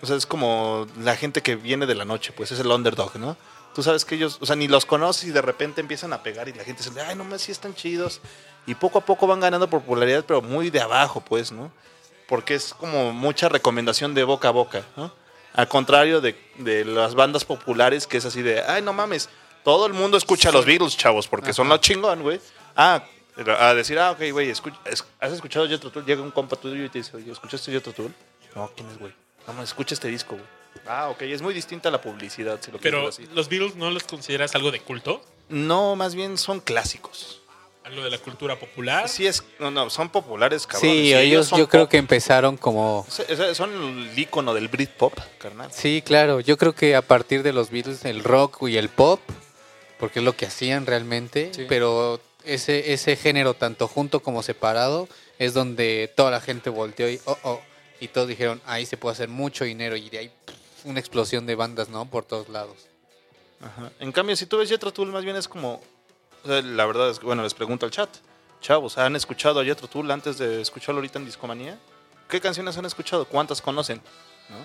o sea, es como la gente que viene de la noche, pues es el underdog, ¿no? Tú sabes que ellos, o sea, ni los conoces y de repente empiezan a pegar y la gente dice, ay, no más, sí están chidos. Y poco a poco van ganando popularidad, pero muy de abajo, pues, ¿no? Porque es como mucha recomendación de boca a boca, ¿no? Al contrario de, de las bandas populares, que es así de, ay, no mames, todo el mundo escucha a los Beatles, chavos, porque son los chingón, güey. Ah, a decir, ah, ok, güey, escuch- es- ¿has escuchado Jethro Tull? Llega un compa tuyo y te dice, oye, ¿escuchaste Jethro Tull? No, ¿quién es, güey? No, escucha este disco, güey. Ah, ok, es muy distinta a la publicidad, si lo Pero así. los Beatles no los consideras algo de culto, No, más bien son clásicos. Algo de la cultura popular. Sí, es, no, no, son populares, cabrón. Sí, ellos yo creo pop. que empezaron como... Son- el icono del Britpop, carnal. Sí, claro. Yo creo que a partir de los Beatles, el rock y el pop, porque es lo que hacían realmente, Sí. pero ese, ese género, tanto junto como separado, es donde toda la gente volteó y, oh, oh, y todos dijeron, ahí se puede hacer mucho dinero y de ahí pff, una explosión de bandas, ¿no? Por todos lados. Ajá. En cambio, si tú ves Jethro Tull, más bien es como. La verdad es que, bueno, les pregunto al chat. Chavos, ¿han escuchado a Jethro Tull antes de escucharlo ahorita en Discomanía? ¿Qué canciones han escuchado? ¿Cuántas conocen? ¿No?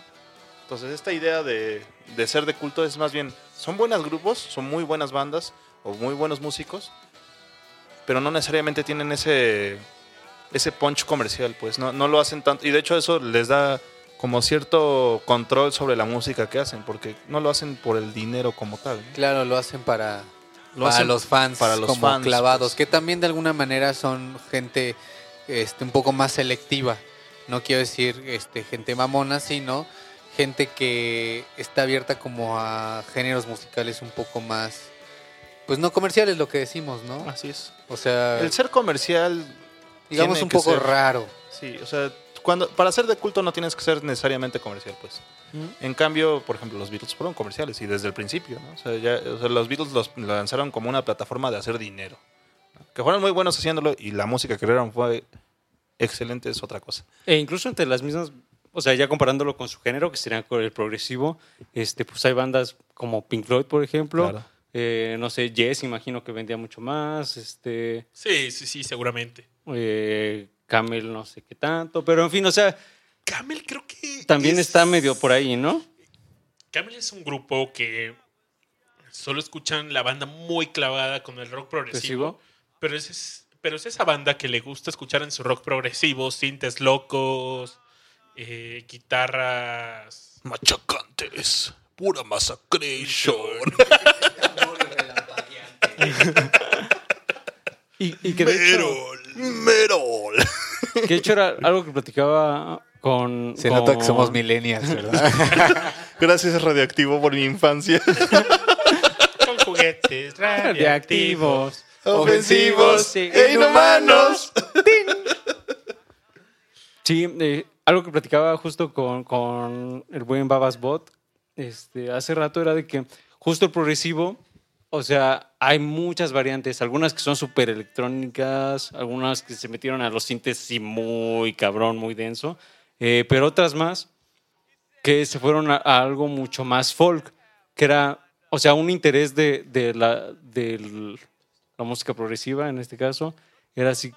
Entonces, esta idea de, de ser de culto es más bien. Son buenos grupos, son muy buenas bandas o muy buenos músicos, pero no necesariamente tienen ese, ese punch comercial, pues. No, no lo hacen tanto. Y de hecho, eso les da como cierto control sobre la música que hacen, porque no lo hacen por el dinero como tal. ¿no? Claro, lo hacen para, Lo para hacen los fans, para los como fans, clavados, pues. que también de alguna manera son gente este, un poco más selectiva. No quiero decir este, gente mamona, sino gente que está abierta como a géneros musicales un poco más, pues no comerciales, lo que decimos, ¿no? Así es. O sea, El ser comercial, digamos un poco ser- raro. sí, o sea, cuando, para ser de culto no tienes que ser necesariamente comercial, pues. En cambio, por ejemplo, los Beatles fueron comerciales y desde el principio, ¿no? O sea, ya, o sea, los Beatles los lanzaron como una plataforma de hacer dinero. ¿no? Que fueron muy buenos haciéndolo y la música que crearon fue excelente, es otra cosa. E incluso entre las mismas, o sea, ya comparándolo con su género, que sería con el progresivo, este, pues hay bandas como Pink Floyd, por ejemplo. Claro. Eh, no sé, Yes, imagino que vendía mucho más. Este, Sí, sí, sí, seguramente. eh, Camel, no sé qué tanto. Pero en fin, o sea, Camel creo que... también es- está medio por ahí, ¿no? Camel es un grupo que solo escuchan la banda muy clavada con el rock progresivo. Pero es, pero es esa banda que le gusta escuchar en su rock progresivo, sintes locos, eh, guitarras. Machacantes, pura masacration. Y, y que, de hecho, Merol. que de hecho era algo que platicaba con... Se nota que somos millennials, ¿verdad? Gracias, Radioactivo, por mi infancia. Con juguetes radioactivos. Ofensivos Sí. e inhumanos. Sí, eh, algo que platicaba justo con, con el buen Babas Bot este, hace rato era de que justo el progresivo, o sea, hay muchas variantes, algunas que son súper electrónicas, algunas que se metieron a los sintes sí muy cabrón, muy denso, eh, pero otras más que se fueron a, a algo mucho más folk, que era, o sea, un interés de, de la, de la música progresiva en este caso, era así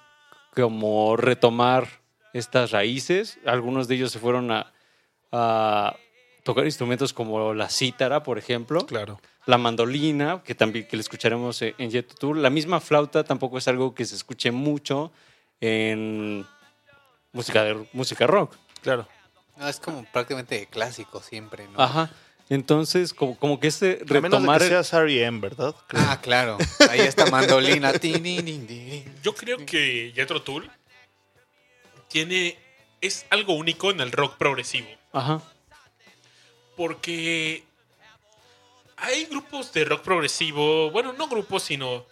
como retomar estas raíces. Algunos de ellos se fueron a, a tocar instrumentos como la cítara, por ejemplo. Claro. la mandolina, que también que le escucharemos en Jet Tour. La misma flauta tampoco es algo que se escuche mucho en música, de, música rock. Claro. No, es como prácticamente clásico siempre, ¿no? Ajá. Entonces, como, como que este A menos de retomar... que seas R.E.M., ¿verdad? Creo. Ah, claro. Ahí está mandolina. Yo creo que Jethro Tull tiene es algo único en el rock progresivo, Ajá. porque hay grupos de rock progresivo, bueno, no grupos, sino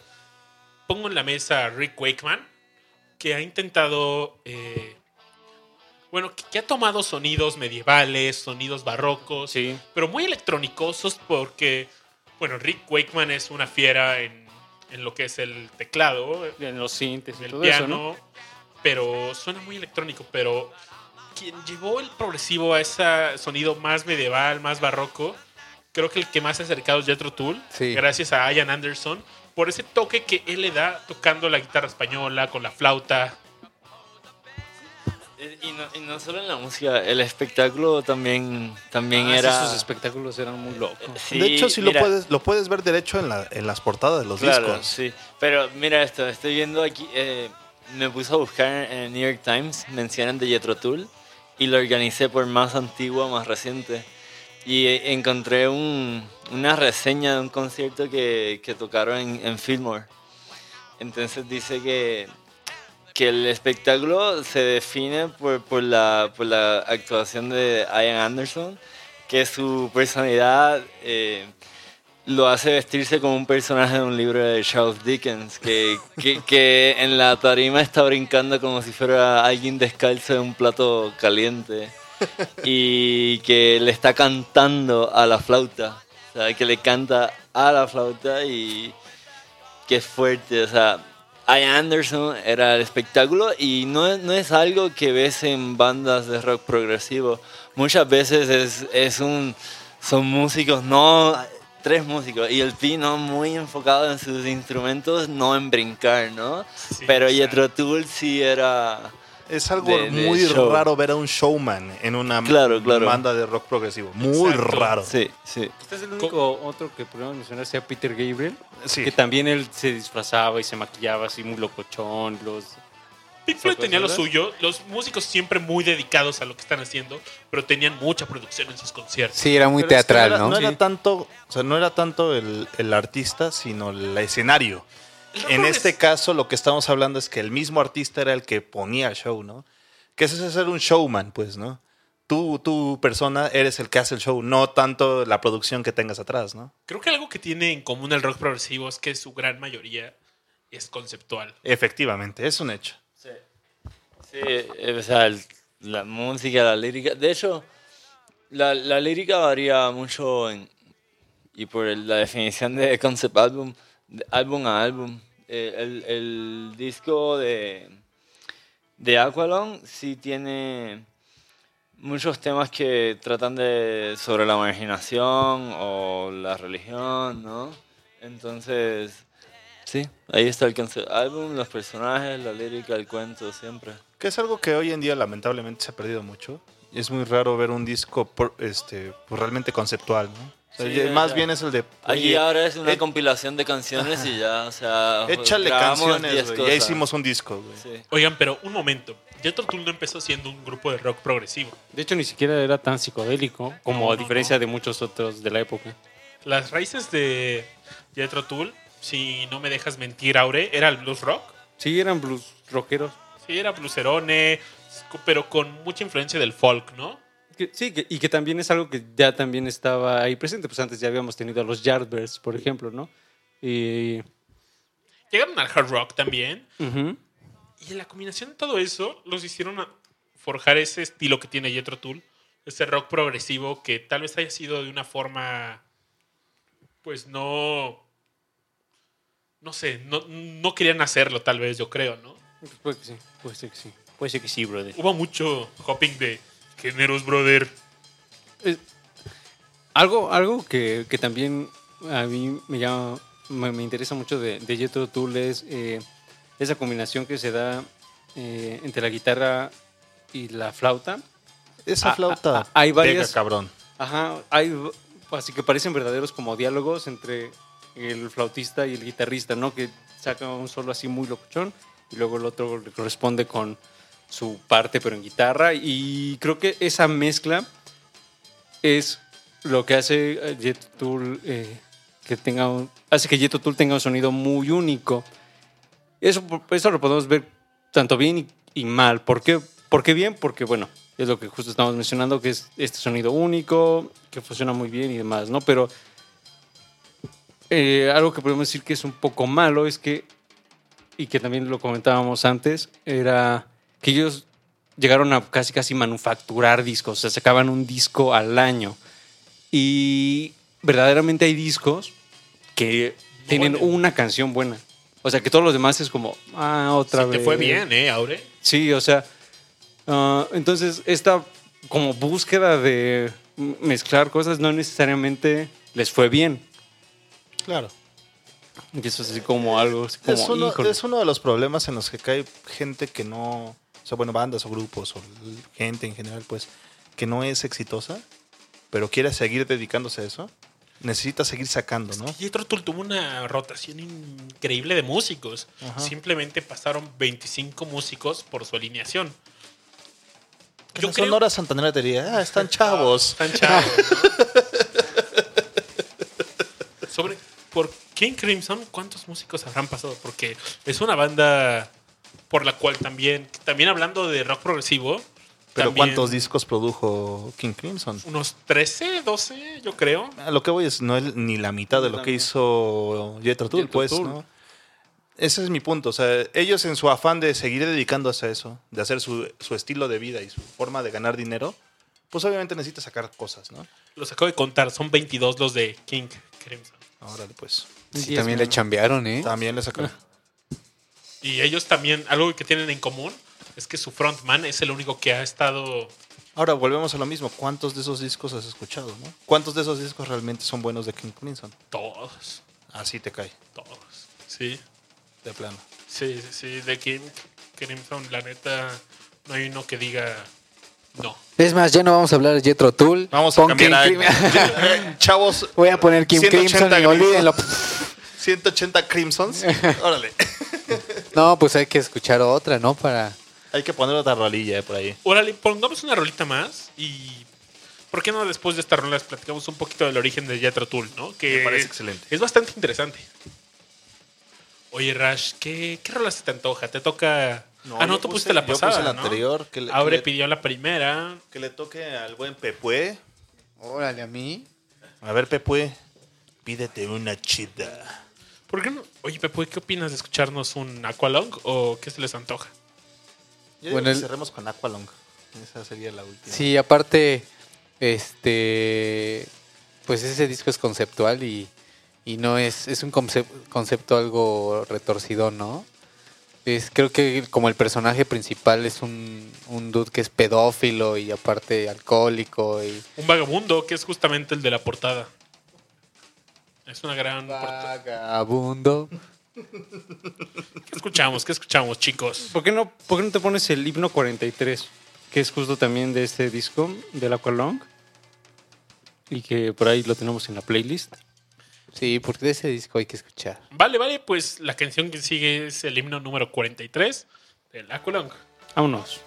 pongo en la mesa a Rick Wakeman, que ha intentado, eh, bueno, que, ha tomado sonidos medievales, sonidos barrocos, Sí. pero muy electrónicosos porque, bueno, Rick Wakeman es una fiera en, en lo que es el teclado, En los sintes el todo piano, eso, ¿no? pero suena muy electrónico. Pero quien llevó el progresivo a ese sonido más medieval, más barroco, creo que el que más se ha acercado es Jethro Tull, Sí. gracias a Ian Anderson, por ese toque que él le da tocando la guitarra española, con la flauta. Eh, Y no, y no solo en la música, el espectáculo también, también Ah, era... sus espectáculos eran muy locos. Sí, de hecho, sí mira, lo puedes, lo puedes ver derecho en, la, en las portadas de los Claro, discos. sí. Pero mira esto, estoy viendo aquí, eh, me puse a buscar en el New York Times, mencionan de Jethro Tull y lo organicé por más antiguo, más reciente. Y eh, encontré un- una reseña de un concierto que, que tocaron en, en Fillmore. Entonces dice que, que el espectáculo se define por, por, la, por la actuación de Ian Anderson, que su personalidad eh, lo hace vestirse como un personaje de un libro de Charles Dickens, que, que, que en la tarima está brincando como si fuera alguien descalzo en un plato caliente y que le está cantando a la flauta, o sea, que le canta a la flauta y que es fuerte, o sea, Ian Anderson era el espectáculo y no, es- no es algo que ves en bandas de rock progresivo. Muchas veces es, es un, son músicos, no tres músicos, y el pino muy enfocado en sus instrumentos, no en brincar, ¿no? Sí, Pero. Jethro Tull sí era... Es algo de- de muy show. raro ver a un showman en una Claro, claro. banda de rock progresivo. Muy Exacto. raro. Sí, sí. Este es el único otro que podemos mencionar, sea Peter Gabriel, Sí. que también él se disfrazaba y se maquillaba así muy locochón. Los... Pink Floyd tenía lo suyo, los músicos siempre muy dedicados a lo que están haciendo, pero tenían mucha producción en sus conciertos. Sí, era muy Pero es que teatral, no era, ¿no? no era tanto, o sea, no era tanto el, el artista, sino el escenario. En este caso, lo que estamos hablando es que el mismo artista era el que ponía el show, ¿no? Que eso es ser un showman, pues, ¿no? Tú, tú, persona, eres el que hace el show, no tanto la producción que tengas atrás, ¿no? Creo que algo que tiene en común el rock progresivo es que su gran mayoría es conceptual. Efectivamente, es un hecho. Sí, eh, o sea, el- la música, la lírica. De hecho, la, la lírica varía mucho en- y por el- la definición de concept album, álbum a álbum. Eh, el, el disco de, de Aqualung sí tiene muchos temas que tratan de sobre la marginación o la religión, ¿no? Entonces, sí, ahí está el álbum, los personajes, la lírica, el cuento, siempre. Que es algo que hoy en día lamentablemente se ha perdido mucho. Es muy raro ver un disco por- este, pues, realmente conceptual, ¿no? O sea, Sí, ya- más ya. bien es el de... Oye, ahora es una eh, compilación de canciones y ya, o sea, échale canciones, 10 güey, Ya hicimos un disco, güey. Sí. Oigan, pero un momento. Jethro Tull no empezó siendo un grupo de rock progresivo. De hecho, ni siquiera era tan psicodélico como No, a diferencia no. de muchos otros de la época. Las raíces de Jethro Tull, si no me dejas mentir, Aure, era el blues rock. Sí, eran blues rockeros. Sí, era blueserone, pero con mucha influencia del folk, ¿no? Que- sí, que- y que también es algo que ya también estaba ahí presente. Pues antes ya habíamos tenido a los Yardbirds, por ejemplo, ¿no? Y. Llegaron al hard rock también. Y en la combinación de todo eso, los hicieron a forjar ese estilo que tiene Jethro Tull. Ese rock progresivo que tal vez haya sido de una forma, pues no... No sé, no, no querían hacerlo tal vez, yo creo, ¿no? Pues puede que sí, puede ser que sí. Puede ser que sí, brother. Hubo mucho hopping de géneros, brother. Algo, algo que, que también a mí me llama, me, me interesa mucho de, de Jethro Tull es eh, esa combinación que se da eh, entre la guitarra y la flauta. Esa Ah, flauta ah, hay varias- pega, cabrón. Ajá, hay así que parecen verdaderos como diálogos entre el flautista y el guitarrista, ¿no? Que saca un solo así muy locuchón y luego el otro le corresponde con su parte pero en guitarra y creo que esa mezcla es lo que hace eh, Jet Tool eh, que tenga un- hace que Jet Tool tenga un sonido muy único. Eso, eso lo podemos ver tanto bien y, mal. ¿Por qué? ¿Por qué bien? Porque, bueno, es lo que justo estamos mencionando, que es este sonido único, que funciona muy bien y demás, ¿no? Pero eh, algo que podemos decir que es un poco malo es que, y que también lo comentábamos antes, era que ellos llegaron a casi casi manufacturar discos, o sea, sacaban un disco al año. Y verdaderamente hay discos que tienen Bueno. una canción buena. O sea, que todos los demás es como, ah, otra Sí, vez. te fue bien, ¿eh, Aure? Sí, o sea, ah, entonces esta como búsqueda de mezclar cosas no necesariamente les fue bien. Claro. Y eso es así como algo, así como, es, uno, es uno de los problemas en los que cae gente que no, o sea, bueno, bandas o grupos o gente en general, pues, que no es exitosa, pero quiere seguir dedicándose a eso, necesita seguir sacando, ¿no? Jethro Tull tuvo una rotación increíble de músicos. Ajá. Simplemente pasaron 25 músicos por su alineación. Yo Sonora Santanera te diría, ah, están chavos. Están chavos, ¿no? Sobre por King Crimson, ¿cuántos músicos habrán pasado? Porque es una banda por la cual también, también hablando de rock progresivo, Pero también ¿cuántos discos produjo King Crimson? Unos 13, 12, yo creo. A lo que voy es no es ni la mitad de lo que hizo Jethro Tull, pues, Tull. ¿no? Ese es mi punto. O sea, ellos en su afán de seguir dedicándose a eso, de hacer su, su estilo de vida y su forma de ganar dinero, pues obviamente necesita sacar cosas, ¿no? Los acabo de contar, son 22 los de King Crimson. Órale, pues. Sí, también le chambearon, ¿eh? También le sacaron. Y ellos también, algo que tienen en común es que su frontman es el único que ha estado Ahora volvemos a lo mismo. ¿Cuántos de esos discos has escuchado, no? ¿Cuántos de esos discos realmente son buenos de King Crimson? todos, Así te cae, todos. Sí, de plano. sí, sí, sí, de King Crimson, la neta, no hay uno que diga no. Es más, ya no vamos a hablar de Jetro Tool. Vamos a cambiar King a... Crim- Eh, Chavos, Voy a poner Kim 180 Crimson y Crimson. olvídenlo. 180 Crimsons. Órale. No, pues hay que escuchar otra, ¿no? Para... Hay que poner otra rolilla eh, por ahí. Órale, pongamos una rolita más y... ¿Por qué no después de esta rola les platicamos un poquito del origen de Jethro Tull, no? Que Me parece excelente. Es bastante interesante. Oye, Rash, ¿qué, qué rola se te antoja? ¿Te toca...? ah, no, tú puse- pusiste la yo puse pasada, la ¿no? anterior, que le- que le- pidió la primera. Que le toque al buen Pepue. Órale, a mí. A ver, Pepue, pídete una chida. ¿Por qué no? Oye, Pepe, ¿qué opinas de escucharnos un Aqualong o qué se les antoja? Yo Bueno, el- cerremos con Aqualong. Esa sería la última. Sí, aparte, este, pues ese disco es conceptual y, y no es, es un concep- concepto algo retorcido, ¿no? Es, creo que como el personaje principal es un, un dude que es pedófilo y aparte alcohólico y... Un vagabundo, que es justamente el de la portada. Es una gran portada. Vagabundo. ¿Qué escuchamos? ¿Qué escuchamos, chicos? ¿Por qué, no, ¿Por qué no te pones el himno 43? Que es justo también de este disco, del Aqualong. Y que por ahí lo tenemos en la playlist. Sí, porque de ese disco hay que escuchar. Vale, vale, pues la canción que sigue es el himno número 43 del Aqualong. Vámonos.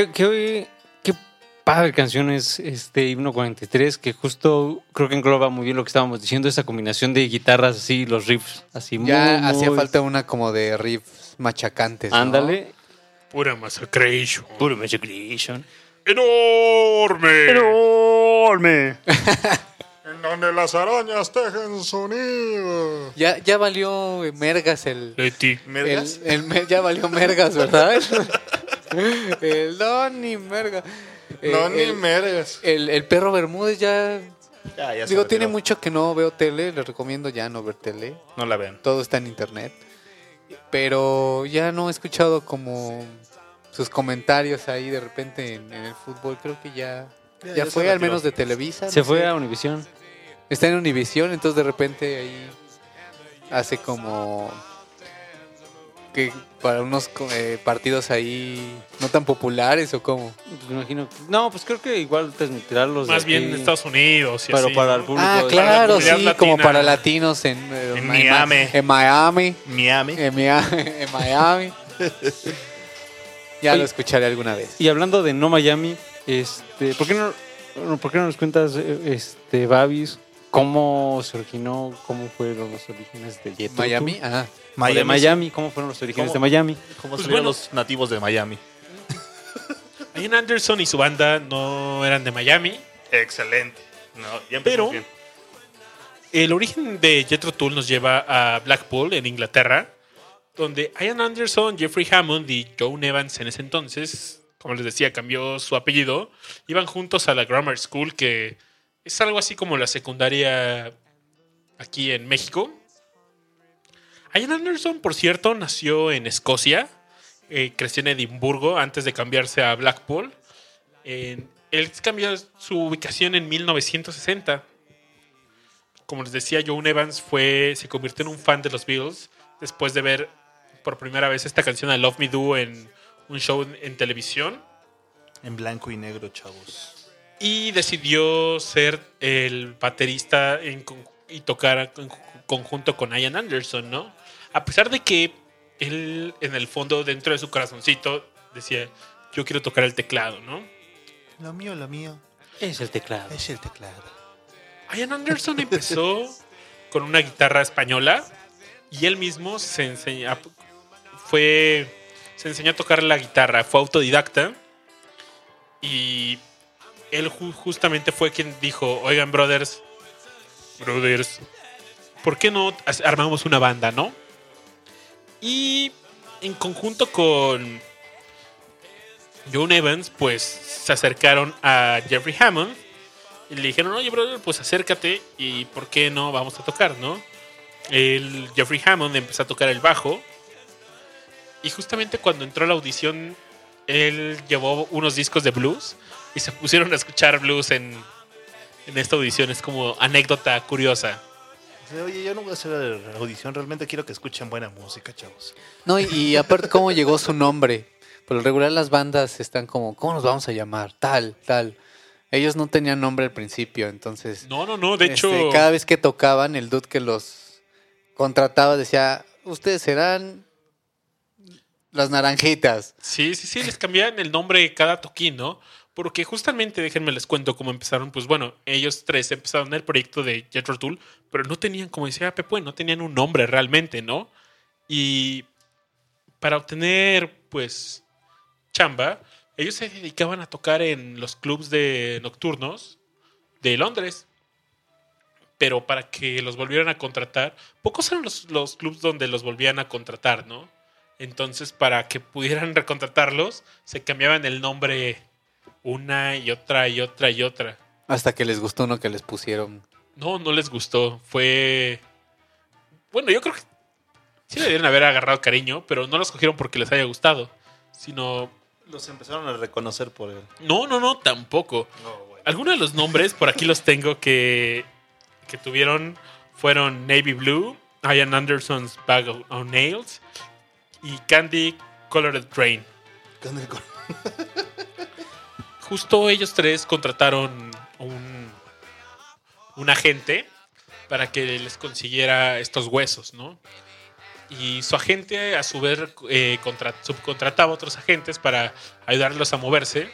Qué, qué, qué padre canción es este himno 43, que justo creo que engloba muy bien lo que estábamos diciendo, esa combinación de guitarras así, los riffs así Ya muy, hacía muy- falta una como de riffs machacantes. ¿no? Ándale. Pura massacration. Puro Creation. ¡Enorme! ¡Enorme! En donde las arañas tejen su nido. Ya, ya valió Mergas el, Leti. el, ¿Mergas? el me- ya valió Mergas, ¿verdad? el Donny Mergas. El- No, ni el, mergas. el- el perro Bermúdez ya. Ya, ya se Digo, tiene mucho que no veo tele. Les recomiendo ya no ver tele. No la vean. Todo está en internet. Pero ya no he escuchado como sus comentarios ahí de repente en, en el fútbol. Creo que ya. Ya, fue al menos de Televisa. Se no fue sé. a Univision. Está en Univisión, entonces de repente ahí hace como que para unos eh, partidos ahí no tan populares o como. Pues imagino. No, pues creo que igual transmitirlos. de Más bien aquí, en Estados Unidos y Pero así, para ¿no? el público. Ah, de- claro, sí, latina. como para latinos en, eh, En Miami. En Miami. Miami. En Miami. En Miami. ya Oye. lo escucharé alguna vez. Y hablando de no Miami, este, ¿por qué no, por qué no nos cuentas, eh, este, Babis, cómo se originó, cómo fueron los orígenes de Jethro Miami, ah. O de Miami, cómo fueron los orígenes ¿Cómo? de Miami? ¿Cómo Pues salieron bueno. los nativos de Miami? Ian Anderson y su banda no eran de Miami. Excelente. No, ya Pero- bien. El origen de Jethro Tull nos lleva a Blackpool, en Inglaterra, donde Ian Anderson, Jeffrey Hammond y Joan Evans en ese entonces, como les decía, cambió su apellido, iban juntos a la Grammar School, que es algo así como la secundaria aquí en México. Ian Anderson, por cierto, nació en Escocia, eh, creció en Edimburgo antes de cambiarse a Blackpool. Él cambió su ubicación en 1960 como les decía, Joan Evans fue, se convirtió en un fan de los Beatles después de ver por primera vez esta canción I Love Me Do en un show en televisión En blanco y negro, chavos. Y decidió ser el baterista en y tocar en conjunto con Ian Anderson, ¿no? A pesar de que él en el fondo dentro de su corazoncito decía, yo quiero tocar el teclado, ¿no? Lo mío, lo mío Es el teclado. es el teclado. Ian Anderson empezó con una guitarra española y él mismo se enseña, fue, se enseñó a tocar la guitarra, fue autodidacta y él ju- justamente fue quien dijo, oigan brothers, brothers, ¿por qué no armamos una banda, no? Y en conjunto con John Evans, pues se acercaron a Jeffrey Hammond y le dijeron, oye, brother, pues acércate y ¿por qué no vamos a tocar, no? El Jeffrey Hammond empezó a tocar el bajo y justamente cuando entró a la audición, él llevó unos discos de blues y se pusieron a escuchar blues en, en esta audición. Es como anécdota curiosa. Oye, yo no voy a hacer audición, realmente quiero que escuchen buena música, chavos. No, y, y aparte, ¿cómo llegó su nombre? Por lo regular, las bandas están como, ¿cómo nos vamos a llamar? Tal, tal. Ellos no tenían nombre al principio, entonces. No, no, no, de este, hecho... cada vez que tocaban, el dude que los contrataba decía: Ustedes serán las naranjitas. Sí, sí, sí, les cambiaban el nombre cada toquín, ¿no? Porque justamente, déjenme les cuento cómo empezaron. Pues bueno, ellos tres empezaron el proyecto de Jethro Tull, pero no tenían, como decía Pepe, no tenían un nombre realmente, ¿no? Y para obtener, pues, chamba, ellos se dedicaban a tocar en los clubs de nocturnos de Londres. Pero para que los volvieran a contratar, pocos eran los, los clubs donde los volvían a contratar, ¿no? Entonces, para que pudieran recontratarlos, se cambiaban el nombre una y otra y otra y otra. Hasta que les gustó uno que les pusieron. No, no les gustó. Fue. Bueno, yo creo que sí le debieron haber agarrado cariño, pero no los cogieron porque les haya gustado. Sino. Los empezaron a reconocer por él. No, no, no, tampoco. Algunos de los nombres, por aquí los tengo, que, que tuvieron fueron Navy Blue, Ian Anderson's Bag of of Nails y Candy Colored Train. Justo ellos tres contrataron un, un agente para que les consiguiera estos huesos, ¿no? y su agente a su vez eh, contra- subcontrataba a otros agentes para ayudarlos a moverse.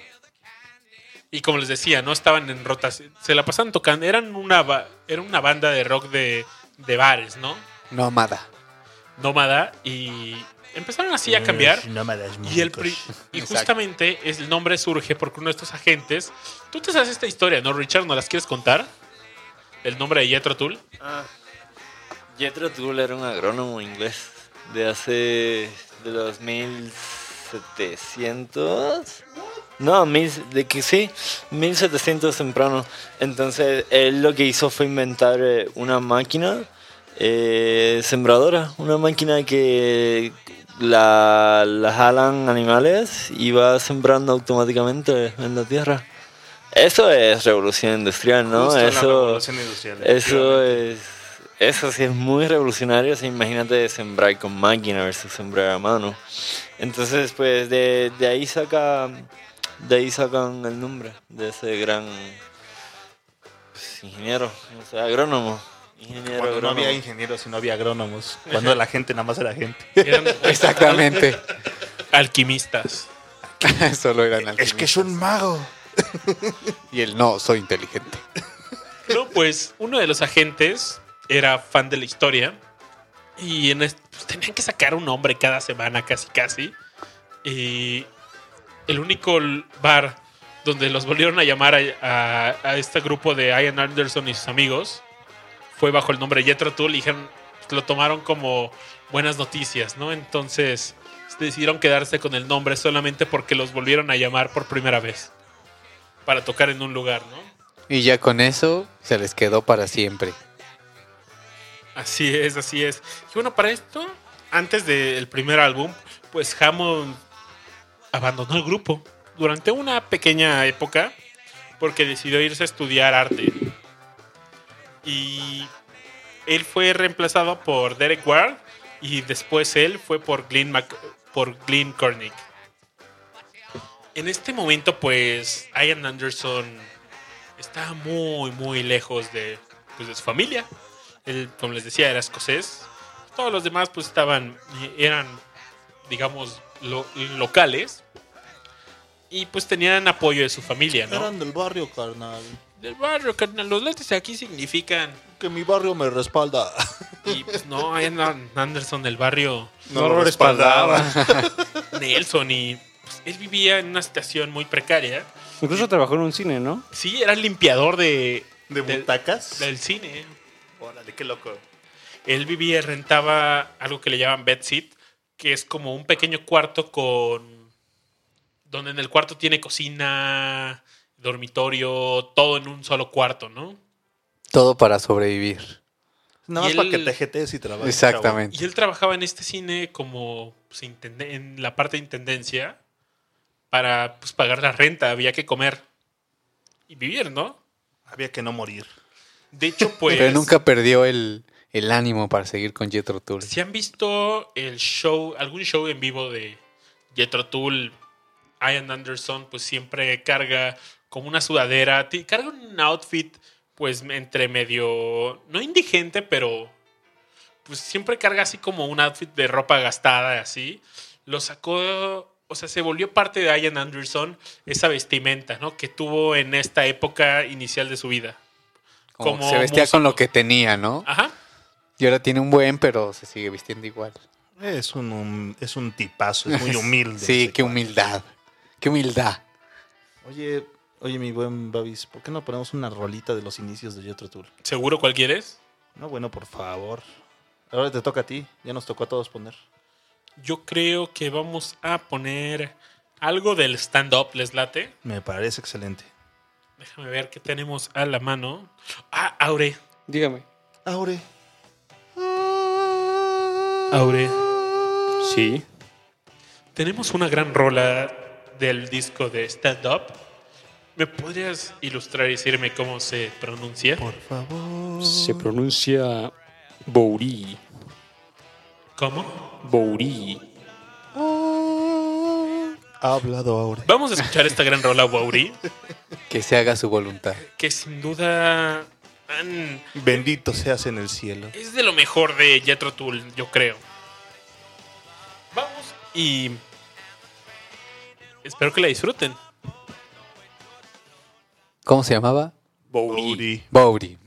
Y como les decía, no estaban en rotación, se la pasaban tocando, eran una, era una banda de rock de, de bares, ¿no? Nómada. Nómada y empezaron así a cambiar. Y, el pri- y justamente el nombre surge porque uno de estos agentes. Tú te sabes esta historia, ¿no, Richard? ¿No las quieres contar? El nombre de Jethro Tull. Jethro Tull era un agrónomo inglés de hace. de los 1700. No, mil, de que sí, 1700 temprano. Entonces, él lo que hizo fue inventar eh, una máquina eh, sembradora, una máquina que la, la jalan animales y va sembrando automáticamente en la tierra. Eso es revolución industrial, ¿no? Justo Eso, revolución industrial, eso es. Eso sí es muy revolucionario. o sea, imagínate sembrar con máquina versus sembrar a mano. Entonces, pues de, de ahí saca. De ahí sacan el nombre de ese gran pues, ingeniero, o sea, agrónomo. Ingeniero Cuando no había ingenieros y no había agrónomos. Cuando la gente nada más era gente. Eran Exactamente. alquimistas. Solo eran Es que es un mago. Y el no, soy inteligente. No, pues uno de los agentes era fan de la historia y en es- pues, tenían que sacar un nombre cada semana, casi casi. Y el único bar donde los volvieron a llamar a, a- a este grupo de Ian Anderson y sus amigos fue bajo el nombre Jethro Tull y dijeron- lo tomaron como buenas noticias, ¿no? Entonces decidieron quedarse con el nombre solamente porque los volvieron a llamar por primera vez para tocar en un lugar, ¿no? Y ya con eso se les quedó para siempre. Así es, así es. Y bueno, para esto, antes del primer álbum, pues Hammond abandonó el grupo durante una pequeña época porque decidió irse a estudiar arte. Y él fue reemplazado por Derek Ward y después él fue por Glenn, Mac- por Cornick. En este momento, pues, Ian Anderson estaba muy, muy lejos de, pues, de su familia. Él, como les decía, era escocés. Todos los demás, pues, estaban, eran, digamos, lo- locales. Y pues tenían apoyo de su familia, ¿no? Eran del barrio, carnal. Del barrio, carnal. Los lentes aquí significan. Que mi barrio me respalda. Y pues no, Anderson del barrio No lo respaldaba. Nelson. Y pues, él vivía en una situación muy precaria. Incluso trabajó en un cine, ¿no? Sí, era el limpiador de, ¿De butacas? del cine. Órale, qué loco. Él vivía rentaba algo que le llaman bedsit, que es como un pequeño cuarto con. donde en el cuarto tiene cocina, dormitorio, todo en un solo cuarto, ¿no? Todo para sobrevivir. Nada más para que te jetees y trabajes. Exactamente. Y él trabajaba en este cine como pues, en la parte de intendencia para pues, pagar la renta, había que comer y vivir, ¿no? Había que no morir. De hecho, pues. Pero nunca perdió el, el ánimo para seguir con Jethro Tull. Si han visto el show, algún show en vivo de Jethro Tull, Ian Anderson, pues siempre carga como una sudadera, ti- carga un outfit, pues entre medio, no indigente, pero pues siempre carga así como un outfit de ropa gastada, así. Lo sacó, o sea, se volvió parte de Ian Anderson esa vestimenta, ¿no? Que tuvo en esta época inicial de su vida. Como como se vestía con lo que tenía, ¿no? Ajá. Y ahora tiene un buen, pero se sigue vistiendo igual. Es un, es un tipazo, es muy humilde. Sí, qué humildad. Qué humildad. Oye, oye, mi buen Babis, ¿por qué no ponemos una rolita de los inicios de Jethro Tull? ¿Seguro cuál quieres? No, bueno, por favor. Ahora te toca a ti, ya nos tocó a todos poner. Yo creo que vamos a poner algo del stand-up, ¿les late? Me parece excelente. Déjame ver qué tenemos a la mano. Ah, Aure. Dígame. Aure. Aure. Sí. Tenemos una gran rola del disco de stand-up. ¿Me podrías ilustrar y decirme cómo se pronuncia? Por favor. Se pronuncia Bouri. ¿Cómo? Bouri. Ha hablado Aure. Vamos a escuchar esta gran rola, Auri, Que se haga su voluntad. que sin duda han- Bendito seas en el cielo. es de lo mejor de Jethro Tull, yo creo. Y espero que la disfruten. ¿Cómo se llamaba? Bowery.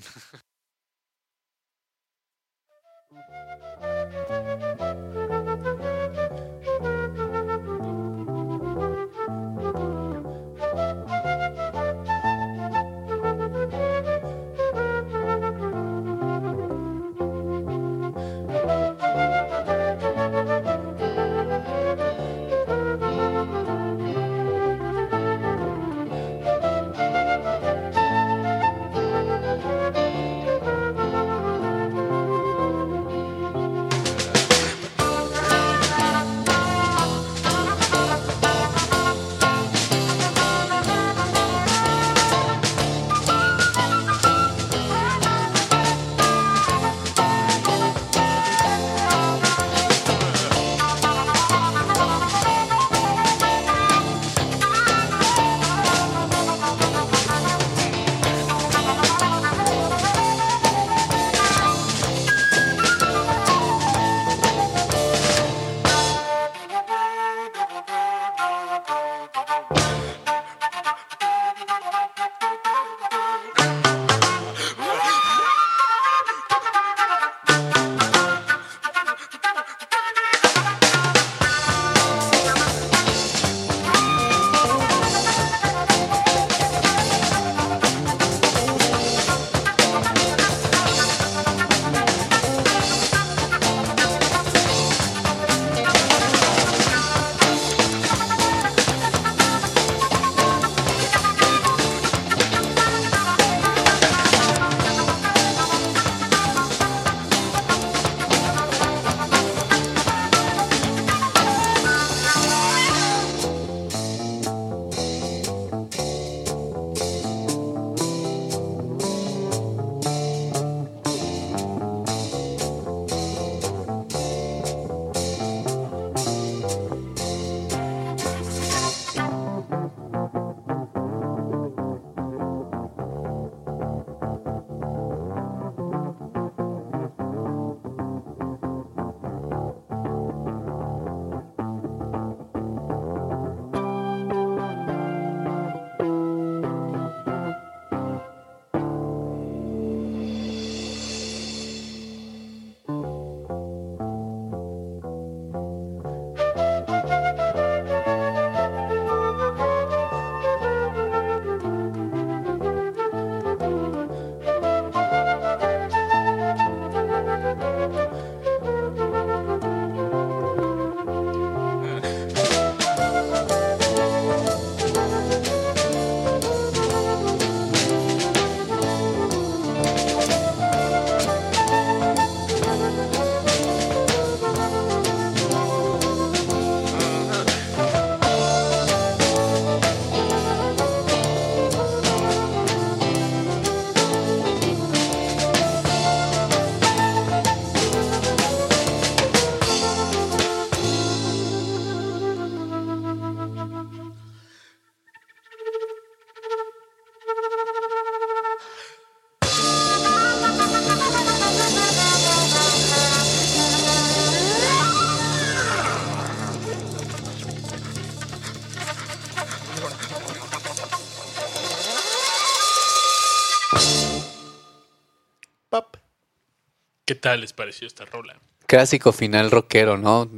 Tal les pareció esta rola? Clásico final rockero, ¿no?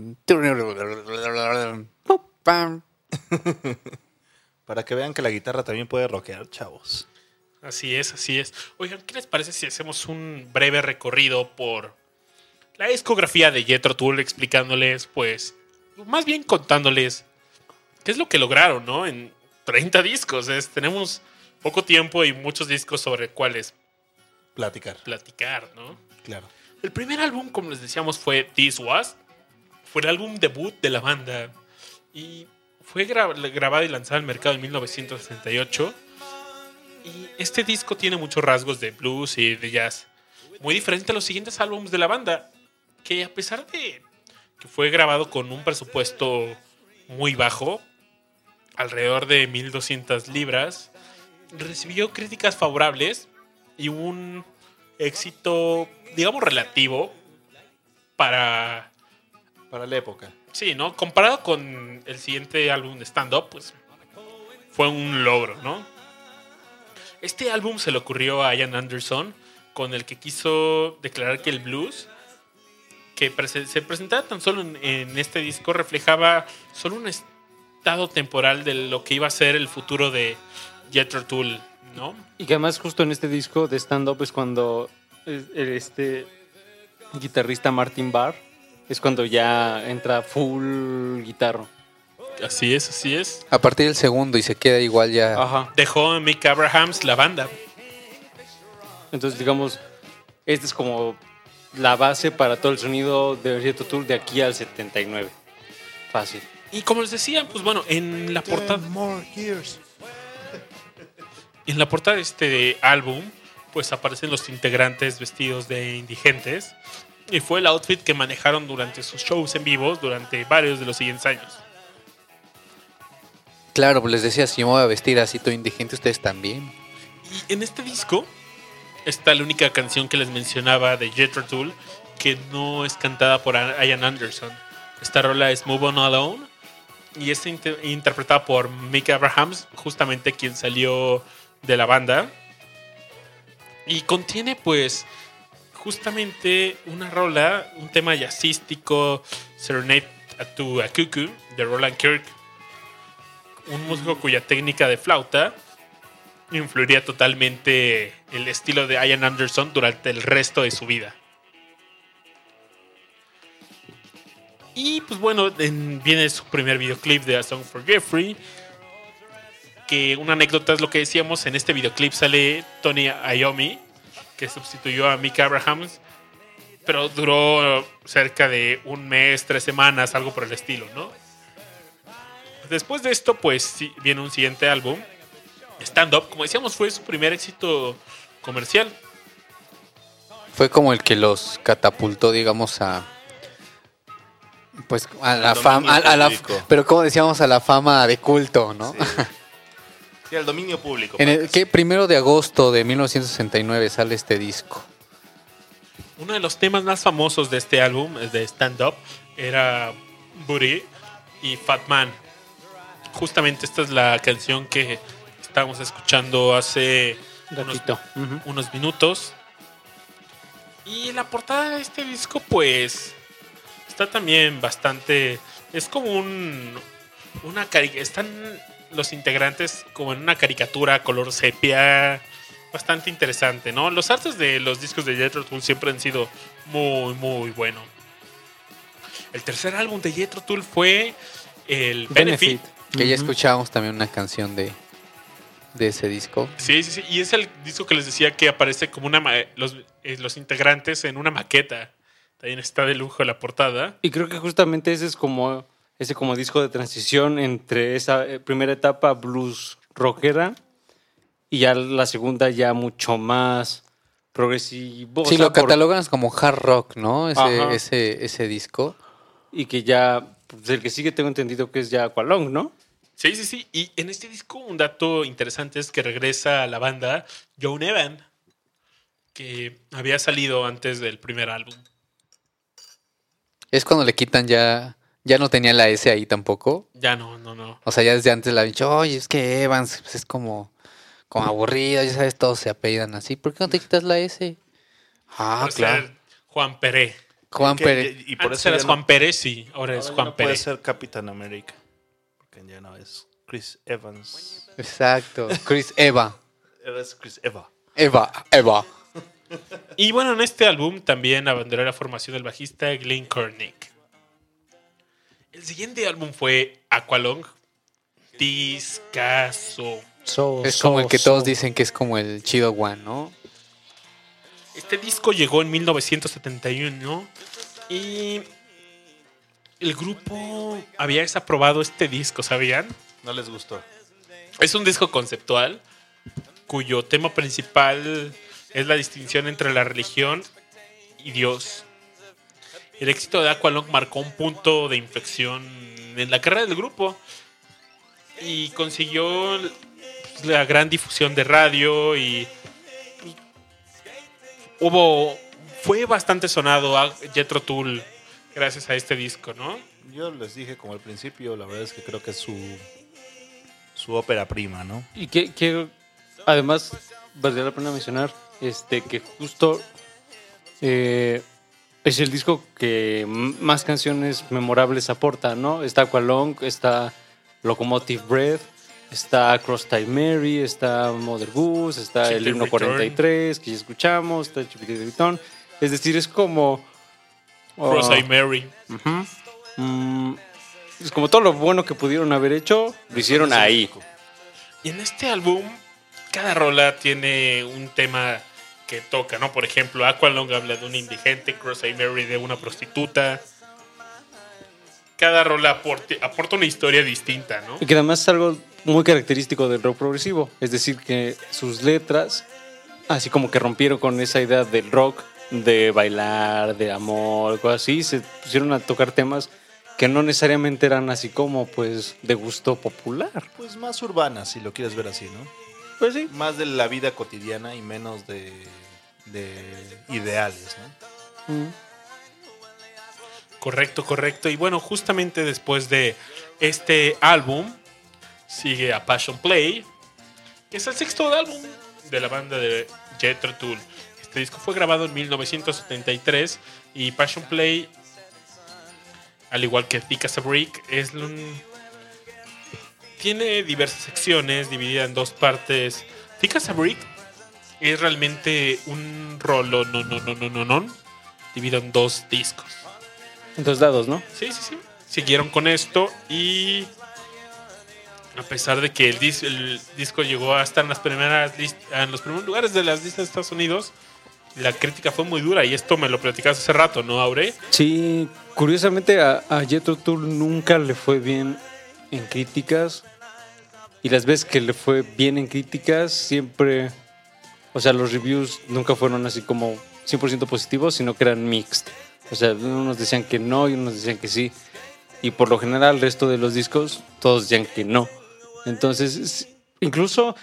Para que vean que la guitarra también puede rockear, chavos. Así es, así es. Oigan, ¿qué les parece si hacemos un breve recorrido por la discografía de Jethro Tull explicándoles, pues, más bien contándoles qué es lo que lograron, ¿no? En 30 discos. Es, tenemos poco tiempo y muchos discos sobre cuáles Platicar, platicar, ¿no? claro. El primer álbum, como les decíamos, fue This Was. Fue el álbum debut de la banda. Y fue gra- grabado y lanzado al mercado en 1968. Y este disco tiene muchos rasgos de blues y de jazz. Muy diferente a los siguientes álbumes de la banda. Que a pesar de que fue grabado con un presupuesto muy bajo, alrededor de 1200 libras, recibió críticas favorables y un éxito, digamos, relativo para, Para la época. Sí, ¿no? Comparado con el siguiente álbum de stand-up, pues fue un logro, ¿no? Este álbum se le ocurrió a Ian Anderson, con el que quiso declarar que el blues que se presentaba tan solo en, en este disco reflejaba solo un estado temporal de lo que iba a ser el futuro de Jethro Tull, ¿no? Y que además justo en este disco de stand-up es cuando este guitarrista Martin Barr es cuando ya entra full guitarro. Así es, así es. A partir del segundo y se queda igual ya. Ajá. Dejó a Mick Abrahams la banda. Entonces, digamos, esta es como la base para todo el sonido de Jethro Tull de aquí al 79. Fácil. Y como les decía, pues bueno, en la portada. En la portada de este álbum, pues aparecen los integrantes vestidos de indigentes. Y fue el outfit que manejaron durante sus shows en vivo durante varios de los siguientes años. Claro, pues les decía, si yo me voy a vestir así todo indigente, ustedes también. Y en este disco está la única canción que les mencionaba de Jethro Tull que no es cantada por Ian Anderson. Esta rola es Move On Alone y es inter- interpretada por Mick Abrahams, justamente quien salió de la banda. Y contiene pues justamente una rola, un tema jazzístico, Serenade to a Cuckoo de Roland Kirk, un músico cuya técnica de flauta influiría totalmente el estilo de Ian Anderson durante el resto de su vida. Y pues bueno, en- viene su primer videoclip de A Song for Jeffrey. Que una anécdota es lo que decíamos, en este videoclip sale Tony Iommi, que sustituyó a Mick Abrahams, pero duró cerca de un mes, tres semanas, algo por el estilo, ¿no? Después de esto, pues sí, viene un siguiente álbum, Stand Up, como decíamos, fue su primer éxito comercial. Fue como el que los catapultó, digamos, a. Pues a la fama. A, la, pero como decíamos, a la fama de culto, ¿no? Sí, al dominio público. En el que primero de agosto de 1969 sale este disco. Uno de los temas más famosos de este álbum, el de Stand Up, era Booty y Fat Man. Justamente esta es la canción que estábamos escuchando hace unos, minutos. Y la portada de este disco, pues, está también bastante... Es como un... Una cari- Están los integrantes como en una caricatura color sepia bastante interesante, ¿no? Los artes de los discos de Jethro Tull siempre han sido muy, muy buenos. El tercer álbum de Jethro Tull fue el Benefit. Benefit. Que ya escuchábamos también una canción de, de ese disco. Sí, sí, sí. Y es el disco que les decía que aparece como una ma- los, eh, los integrantes en una maqueta. También está de lujo la portada. Y creo que justamente ese es como ese como disco de transición entre esa eh, primera etapa blues rockera y ya la segunda ya mucho más progresivo. Sí, lo catalogan como hard rock, ¿no? Ese, ese, ese disco. y que ya pues, el que sigue tengo entendido que es ya Aqualong, ¿no? Sí, sí, sí. Y en este disco un dato interesante es que regresa a la banda Joan Evan, que había salido antes del primer álbum. Es cuando le quitan ya. Ya no tenía la S ahí tampoco. Ya no, no, no. O sea, ya desde antes la habían dicho, oye, es que Evans pues, es como, como aburrida, ya sabes, todos se apellidan así. ¿Por qué no te quitas la S? Ah, Por claro. ser Juan Pérez. Juan Que- Pérez. Y por Antes eso eras no- Juan Pérez, sí. Ahora es ahora Juan no puede Pérez. ser Capitán América. Porque ya no es Chris Evans. Exacto. Chris Eva. Eres Chris Eva. Eva, Eva. Y bueno, en este álbum también abanderó la formación del bajista Glenn Cornick. El siguiente álbum fue Aqualong. Discaso. Es como el que todos dicen que es como el chido one, ¿no? Este disco llegó en 1971 y el grupo había desaprobado este disco, ¿sabían? No les gustó. Es un disco conceptual cuyo tema principal es la distinción entre la religión y Dios. El éxito de Aqualung marcó un punto de inflexión en la carrera del grupo y consiguió la gran difusión de radio y pues, hubo fue bastante sonado a Jethro Tull gracias a este disco, ¿no? Yo les dije como al principio, la verdad es que creo que es su, su ópera prima, ¿no? Y que, que además valdría la pena mencionar este que justo eh, es el disco que más canciones memorables aporta, ¿no? Está Aqualong, está Locomotive Breath, está Cross Time Mary, está Mother Goose, está Chip el himno Return. 43 que ya escuchamos, está Chip the Return. Es decir, es como... Cross oh, Eye Mary. Ujú. Mm, es como todo lo bueno que pudieron haber hecho, lo hicieron ahí. Y en este álbum, cada rola tiene un tema que toca, ¿no? Por ejemplo, Aqualong habla de un indigente, Cross Eye Mary de una prostituta. Cada rola aporte- aporta una historia distinta, ¿no? Y que además es algo muy característico del rock progresivo. Es decir, que sus letras, así como que rompieron con esa idea del rock, de bailar, de amor, cosas así, se pusieron a tocar temas que no necesariamente eran así como pues de gusto popular. Pues más urbana, si lo quieres ver así, ¿no? Pues sí. Más de la vida cotidiana y menos de, de ideales, ¿no? Correcto, correcto. Y bueno, justamente después de este álbum, sigue a Passion Play, que es el sexto álbum de la banda de Jethro Tull. Este disco fue grabado en 1973 y Passion Play, al igual que Thick as a Brick, es un- tiene diversas secciones divididas en dos partes. Thick as a Brick es realmente un rolo no no no no no no dividido en dos discos. En dos lados, ¿no? Sí, sí, sí. Siguieron con esto y a pesar de que el, dis- el disco llegó a estar en las primeras list- en los primeros lugares de las listas de Estados Unidos, la crítica fue muy dura y esto me lo platicabas hace rato, ¿no, Aure? Sí, curiosamente a, a Jethro Tull nunca le fue bien en críticas. Y las veces que le fue bien en críticas, siempre. O sea, los reviews nunca fueron así como 100% positivos, sino que eran mixed. O sea, unos decían que no y unos decían que sí. Y por lo general, el resto de los discos, todos decían que no. Entonces, es- incluso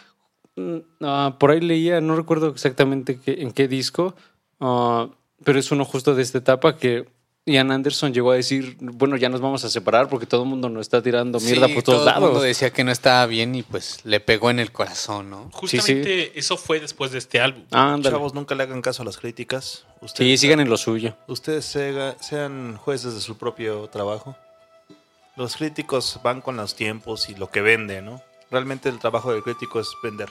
mm, ah, por ahí leía, no recuerdo exactamente qué- en qué disco, ah, pero es uno justo de esta etapa que Ian Anderson llegó a decir, bueno, ya nos vamos a separar porque todo el mundo nos está tirando mierda Sí, por todos todo el mundo lados. decía que no estaba bien y pues le pegó en el corazón, ¿no? Justamente eso fue después de este álbum. Chavos, nunca le hagan caso a las críticas. Sí, Ustedes, sigan en lo suyo. ustedes sean jueces de su propio trabajo. Los críticos van con los tiempos y lo que vende, ¿no? Realmente el trabajo del crítico es vender.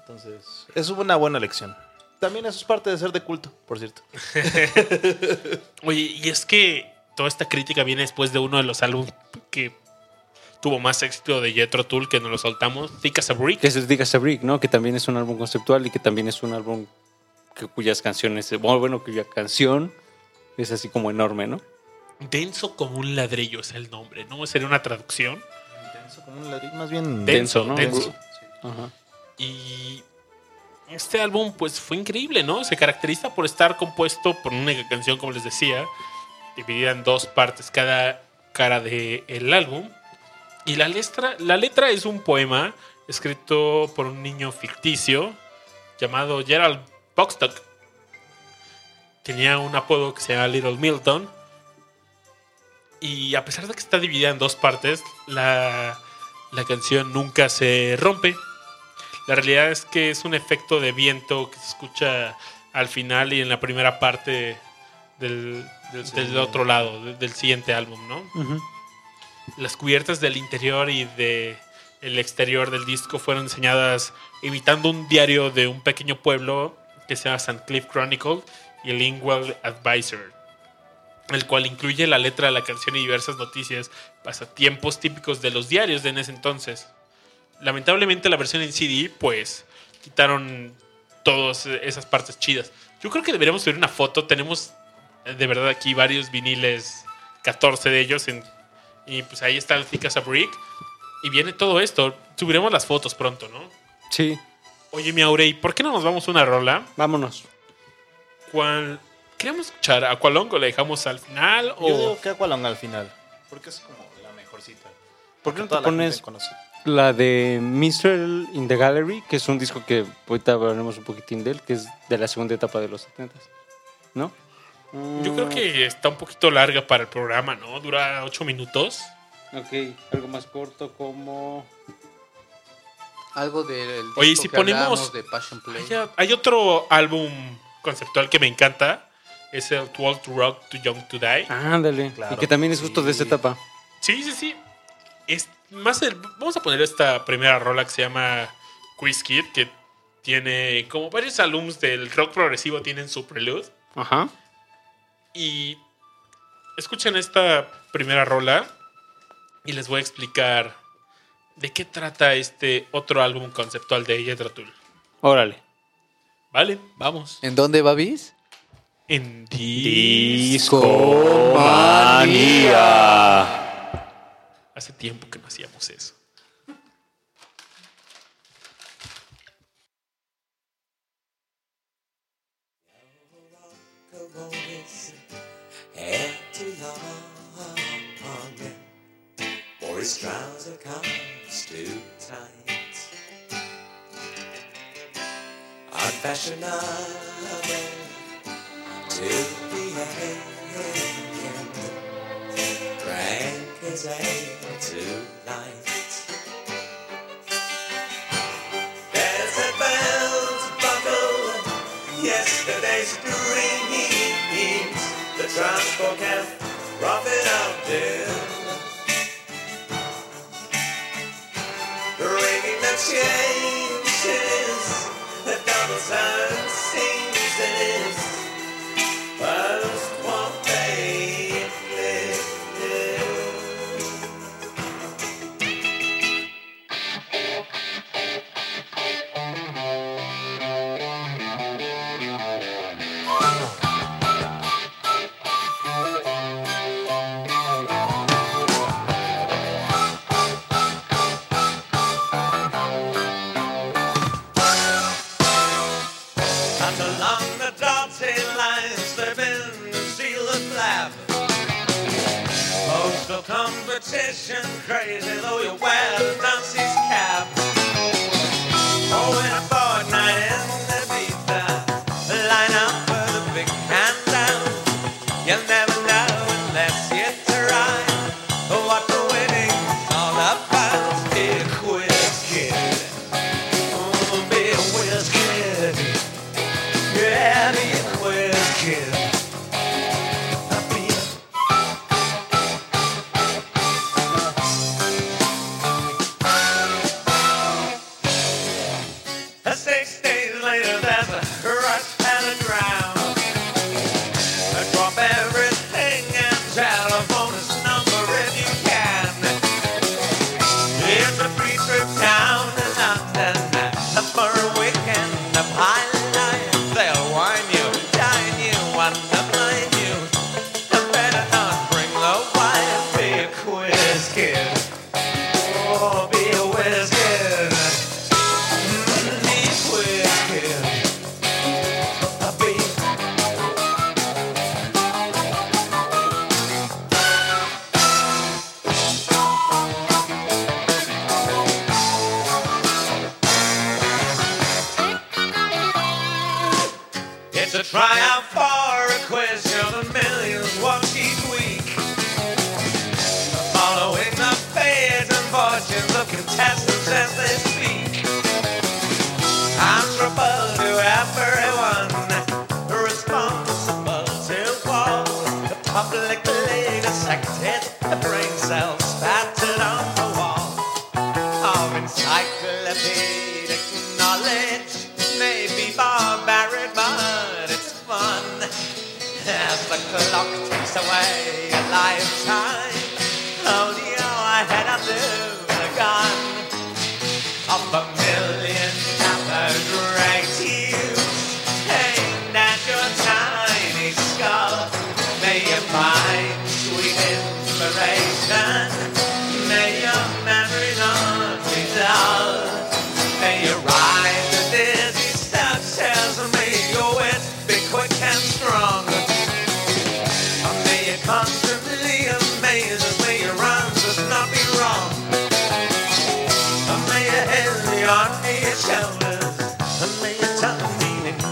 Entonces, es una buena lección. También eso es parte de ser de culto, por cierto. Oye, y es que toda esta crítica viene después de uno de los álbumes que tuvo más éxito de Jethro Tull que nos lo soltamos, Thick as a Brick. Que se diga Brick, ¿no? Que también es un álbum conceptual y que también es un álbum que, cuyas canciones, bueno, bueno, cuya canción es así como enorme, ¿no? Denso como un ladrillo es el nombre, ¿no? Sería una traducción. Denso como un ladrillo, más bien Denso, ¿no? denso. Ajá. Y este álbum, pues fue increíble, ¿no? Se caracteriza por estar compuesto por una canción, como les decía, dividida en dos partes cada cara del álbum. Y la letra, la letra es un poema escrito por un niño ficticio llamado Gerald Boxstock. Tenía un apodo que se llama Little Milton. Y a pesar de que está dividida en dos partes, la, la canción nunca se rompe. La realidad es que es un efecto de viento que se escucha al final y en la primera parte del, del- del otro lado, de- del siguiente álbum, ¿no? Las cubiertas del interior y de el exterior del disco fueron diseñadas imitando un diario de un pequeño pueblo que se llama St. Cliff Chronicle y el Lingual Advisor, el cual incluye la letra de la canción y diversas noticias, pasatiempos típicos de los diarios de en ese entonces. Lamentablemente la versión en CD, pues, quitaron todas esas partes chidas. Yo creo que deberíamos subir una foto. Tenemos eh, de verdad aquí varios viniles, 14 de ellos, en- y pues ahí está el Thick as a Brick. Y viene todo esto. Subiremos las fotos pronto, ¿no? Sí, Oye, mi Aurey, ¿por qué no nos vamos a una rola? vámonos. ¿Cuál? ¿Queremos escuchar a Cualongo? ¿Le dejamos al final? O... Yo digo que Aqualong al final. Porque es como la mejorcita. ¿Por qué no te pones. La de Minstrel in the Gallery, que es un disco que ahorita hablaremos un poquitín de él, que es de la segunda etapa de los 70 ¿No? Yo creo que está un poquito larga para el programa, ¿no? Dura ocho minutos. Ok, algo más corto como... Algo del Oye, si que ponemos- de Passion Play. Hay, hay otro álbum conceptual que me encanta. Es el Too Old to Rock, Too Young to Die. Ándale. Claro, y que también es justo de esa etapa. Sí, sí, sí. Es más el- vamos a poner esta primera rola que se llama Quiz Kid, que tiene como varios álbums del rock progresivo tienen su prelude. Ajá. Y escuchen esta primera rola y les voy a explicar de qué trata este otro álbum conceptual de Jethro Tull. Órale. Vale, vamos. ¿En dónde va Bis? En Discomanía. Hace tiempo que no hacíamos eso. Head too long, for his is able to light. There's a bell to buckle, yesterday's green, the transport can profit out there. Ringing the changes, the double sound.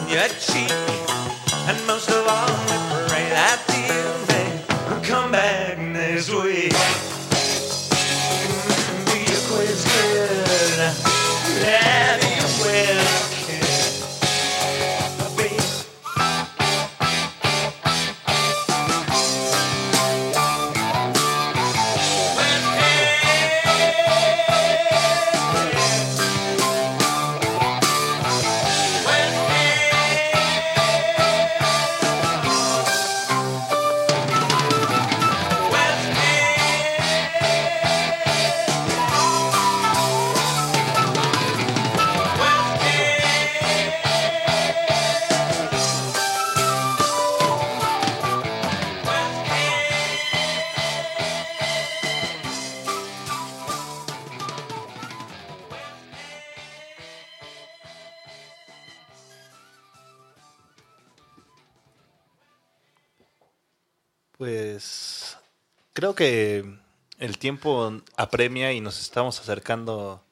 Your tongue be in your cheek. And most of que el tiempo apremia y nos estamos acercando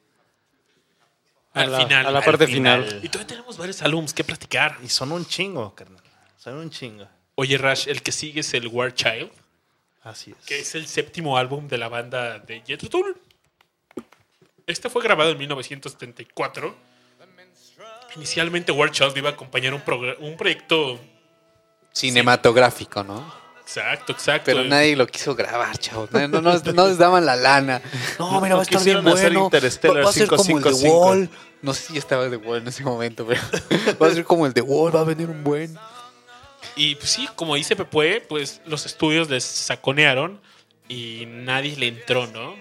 Al a la, final. a la parte final. final. Y todavía tenemos varios álbums que platicar. y son un chingo, carnal. Son un chingo. Oye, Rash, el que sigue es el War Child, Así es. que es el séptimo álbum de la banda de Jethro Tull. Este fue grabado en 1974. Inicialmente War Child iba a acompañar un, un proyecto... Cinematográfico, ¿no? Exacto, exacto. Pero nadie lo quiso grabar, chavos. No, no, no, no les daban la lana. No, mira, va a estar bien bueno. Va, va a ser como el de 555. Wall. No sé si estaba de Wall en ese momento, pero va a ser como el de Wall. Va a venir un buen. Y pues sí, como dice Pepue, pues los estudios les saconearon y nadie le entró, ¿no?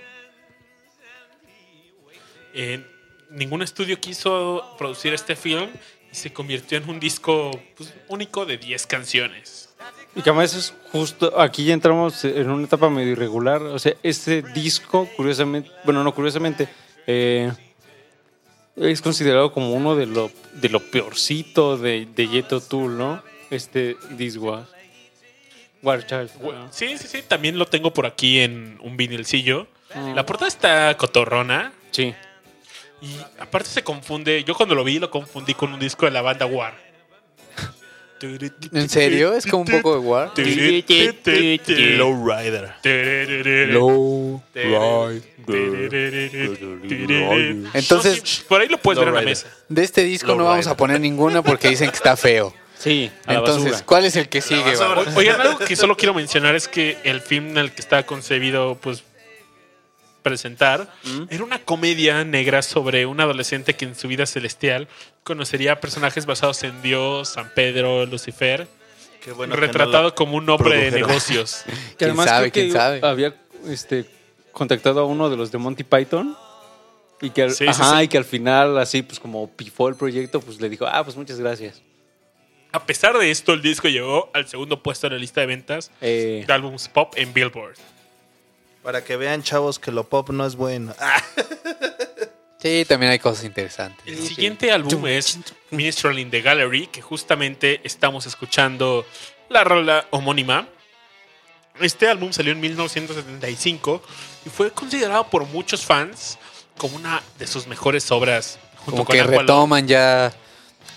Eh, ningún estudio quiso producir este film y se convirtió en un disco pues, único de 10 canciones. Y que además es justo, aquí ya entramos en una etapa medio irregular. O sea, este disco, curiosamente, bueno, no curiosamente, eh, es considerado como uno de lo, de lo peorcito de, de Yeto Tool, ¿no? Este This Was. War Child. Bueno, Sí, sí, sí, también lo tengo por aquí en un vinilcillo. Mm. La portada está cotorrona Sí. y aparte se confunde, yo cuando lo vi lo confundí con un disco de la banda War. ¿En serio? Es como un poco de War. Lowrider. Low, Entonces- No, sí, por ahí lo puedes ver en la mesa. De este disco no vamos a poner ninguna porque dicen que está feo. Sí, a Entonces. ¿cuál es el que sigue? Oigan, algo que solo quiero mencionar es que el film en el que estaba concebido, pues, presentar, era una comedia negra sobre un adolescente que en su vida celestial conocería personajes basados en Dios, San Pedro, Lucifer, Qué bueno que retratado no como un hombre de negocios. Que ¿Quién además sabe, creo que quién sabe? había este, contactado a uno de los de Monty Python y que, al, Sí, sí, ajá, sí. y que al final, así, pues como pifó el proyecto, pues le dijo, ah, pues muchas gracias. A pesar de esto, el disco llegó al segundo puesto en la lista de ventas Eh, de álbumes pop en Billboard. Para que vean, chavos, que lo pop no es bueno. Sí, también hay cosas interesantes. El siguiente álbum es Minstrel in the Gallery, que justamente estamos escuchando la rola homónima. Este álbum salió en 1975 y fue considerado por muchos fans como una de sus mejores obras. Junto Como con que retoman ya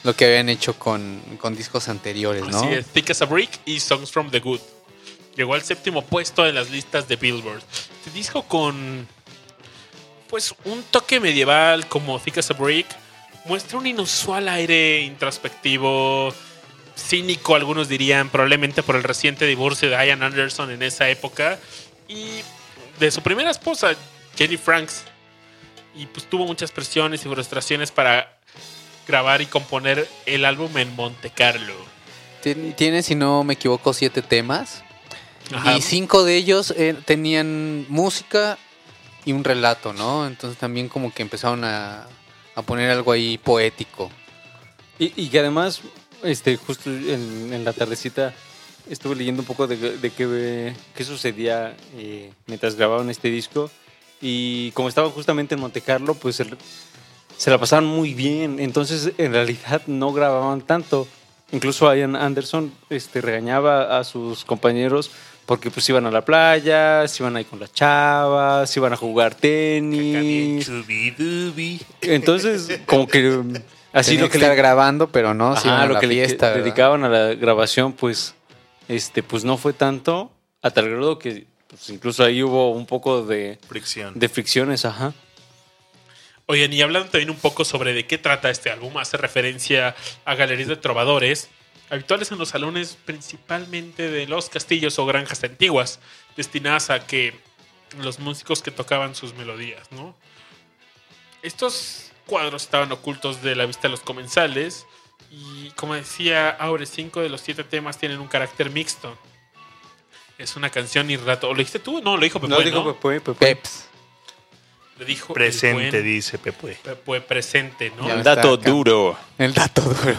lo que habían hecho con, con discos anteriores, ¿no? Es, Thick as a Brick y Songs from the Good. Llegó al séptimo puesto en las listas de Billboard. Este disco con pues un toque medieval como Thick as a Brick muestra un inusual aire introspectivo, cínico, algunos dirían, probablemente por el reciente divorcio de Ian Anderson en esa época y de su primera esposa, Jenny Franks. Y pues tuvo muchas presiones y frustraciones para grabar y componer el álbum en Monte Carlo. Tien- Tiene, si no me equivoco, siete temas. Ajá. Y cinco de ellos eh, tenían música y un relato, ¿no? Entonces también como que empezaron a, a poner algo ahí poético. y, y que además, este, justo en, en la tardecita estuve leyendo un poco de, de qué, qué sucedía eh, mientras grababan este disco. Y como estaban justamente en Monte Carlo, pues se, se la pasaban muy bien. Entonces, en realidad, no grababan tanto. Incluso Ian Anderson este, regañaba a sus compañeros porque pues iban a la playa, se iban ahí con las chavas, se iban a jugar tenis. Entonces, como que um, así lo que estar le, grabando, pero no, Ajá, iban a lo la que le fiesta. que ¿verdad? dedicaban a la grabación, pues, este, pues no fue tanto, a tal grado que pues, incluso ahí hubo un poco de, Fricción. de fricciones, ajá. Oigan, y hablando también un poco sobre de qué trata este álbum, hace referencia a galerías de trovadores, habituales en los salones principalmente de los castillos o granjas antiguas, destinadas a que los músicos que tocaban sus melodías, ¿no? Estos cuadros estaban ocultos de la vista de los comensales y, como decía Aure, cinco de los siete temas tienen un carácter mixto. Es una canción y rato. ¿O lo dijiste tú? No, lo dijo Pepe, No, Pepe, Pepe. Peps. Le dijo el Presente, buen dice Pepe. Pepe presente, ¿no? Ya El dato acá. duro. El dato duro.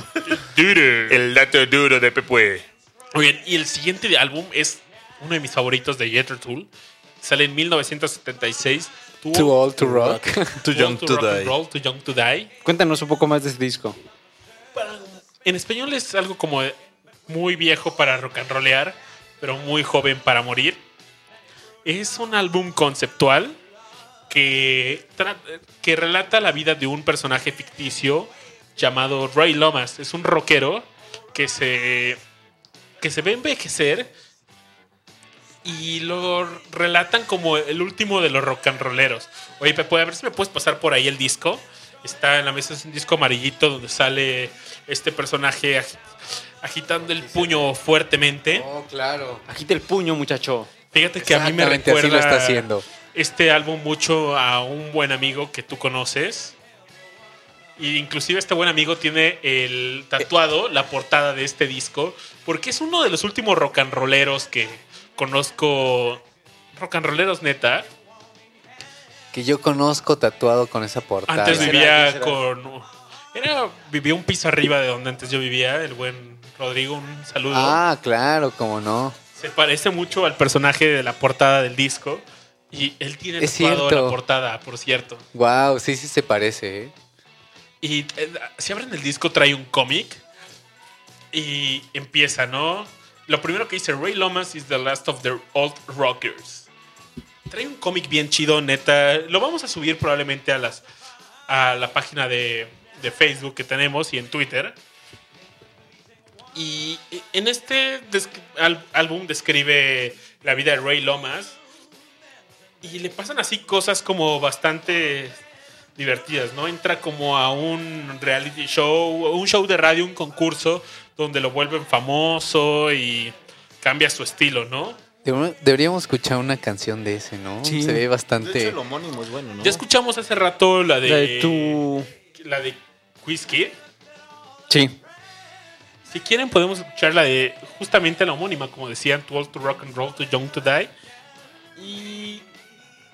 El dato duro de Pepe. Oigan, y el siguiente álbum es uno de mis favoritos de Jethro Tull. Sale en 1976. Too, Too old to rock. Too young to rock die. roll, Too Young to Die. Cuéntanos un poco más de este disco. En español es algo como muy viejo para rock and rollear. pero muy joven para morir. Es un álbum conceptual que, relata la vida de un personaje ficticio llamado Ray Lomas. Es un rockero que se, que se ve envejecer y lo relatan como el último de los rock and rolleros. Oye, Pepe, a ver si me puedes pasar por ahí el disco. Está en la mesa, es un disco amarillito donde sale este personaje ag- agitando el puño fuertemente. Oh, claro. Agita el puño, muchacho. Fíjate que a mí me así lo está haciendo. Este álbum mucho a un buen amigo que tú conoces. Y inclusive este buen amigo tiene el tatuado, la portada de este disco, porque es uno de los últimos rock and rolleros que conozco. Rock and rolleros neta. Que yo conozco tatuado con esa portada. Antes vivía con. Era, vivía un piso arriba de donde antes yo vivía, el buen Rodrigo, un saludo. Ah, claro, cómo no. Se parece mucho al personaje de la portada del disco. Y él tiene Es tatuado cierto. la portada, por cierto. Wow, sí, sí se parece, ¿eh? Y eh, si abren el disco, trae un cómic. Y empieza, ¿no? Lo primero que dice Ray Lomas is the last of the old rockers. Trae un cómic bien chido, neta. Lo vamos a subir probablemente a las a la página de, de Facebook que tenemos y en Twitter. Y en este álbum describe la vida de Ray Lomas. Y le pasan así cosas como bastante divertidas, ¿no? Entra como a un reality show, un show de radio, un concurso, donde lo vuelven famoso y cambia su estilo, ¿no? Deberíamos escuchar una canción de ese, ¿no? Sí. Se ve De hecho, bastante. el homónimo es bueno, ¿no? Ya escuchamos hace rato la de, La de tu... la de Quiz Kid. Sí. Si quieren podemos escuchar la de justamente la homónima, como decían, Too Old to Rock and Roll, Too Young to Die. Y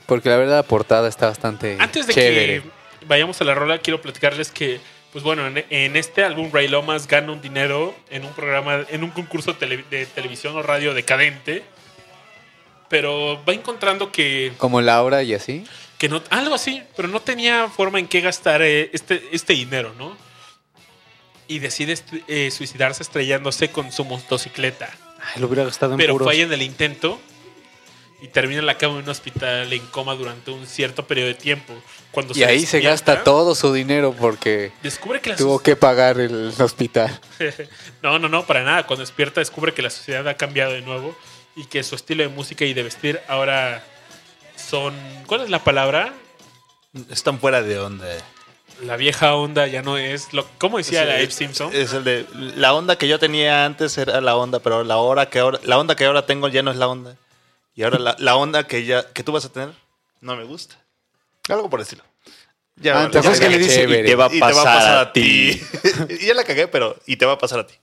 Porque la verdad la portada está bastante Antes de chévere. que vayamos a la rola, quiero platicarles que, pues bueno, en, en este álbum Ray Lomas gana un dinero en un programa, en un concurso tele- de televisión o radio decadente. Pero va encontrando que, Como Laura y así. que no, algo así, pero no tenía forma en qué gastar eh, este, este dinero, ¿no? Y decide eh, suicidarse estrellándose con su motocicleta. Ay, lo hubiera gastado en Pero puros. falla en el intento y termina en la cama en un hospital en coma durante un cierto periodo de tiempo. Cuando Y ahí se gasta todo su dinero porque Descubre que la tuvo que pagar el hospital. No, no, no, para nada. Cuando despierta descubre que la sociedad ha cambiado de nuevo y que su estilo de música y de vestir ahora son... ¿Cuál es la palabra? Están fuera de onda. La vieja onda ya no es... Lo, ¿Cómo decía Sí, la es- Simpson? Es el de la onda que yo tenía antes era la onda, pero la hora que ahora la onda que ahora tengo ya no es la onda. Y ahora la, la onda que ya que tú vas a tener no me gusta. Algo por decirlo. Ya, es que le dice, y te va a va pasar a a ti. y ya la cagué, pero y te va a pasar a ti.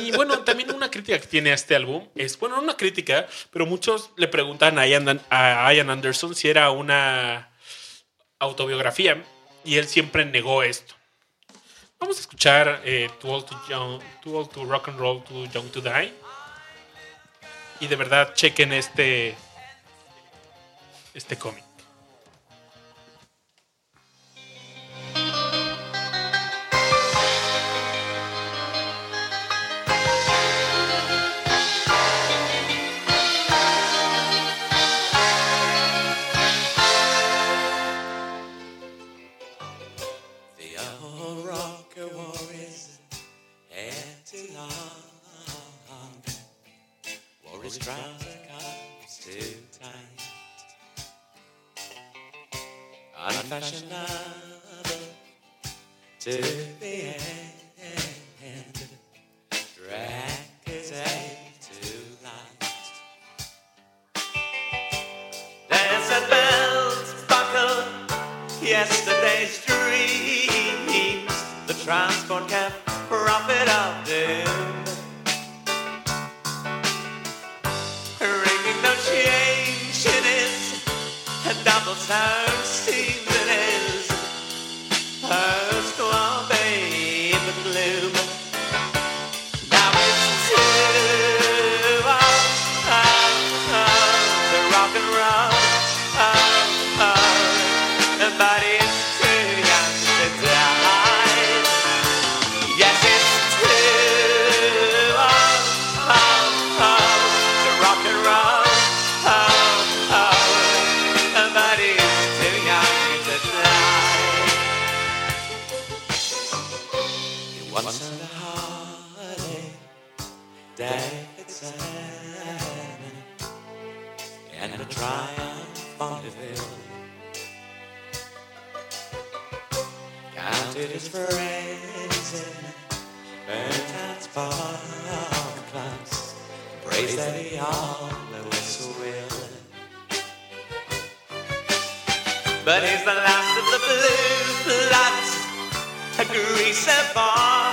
Y bueno, también una crítica que tiene a este álbum es, bueno, no una crítica, pero muchos le preguntan a Ian, a Ian Anderson si era una autobiografía y él siempre negó esto. Vamos a escuchar eh, Too, Old to Young- Too Old to Rock and Roll, Too Young to Die. Y de verdad, chequen este, este cómic. set fire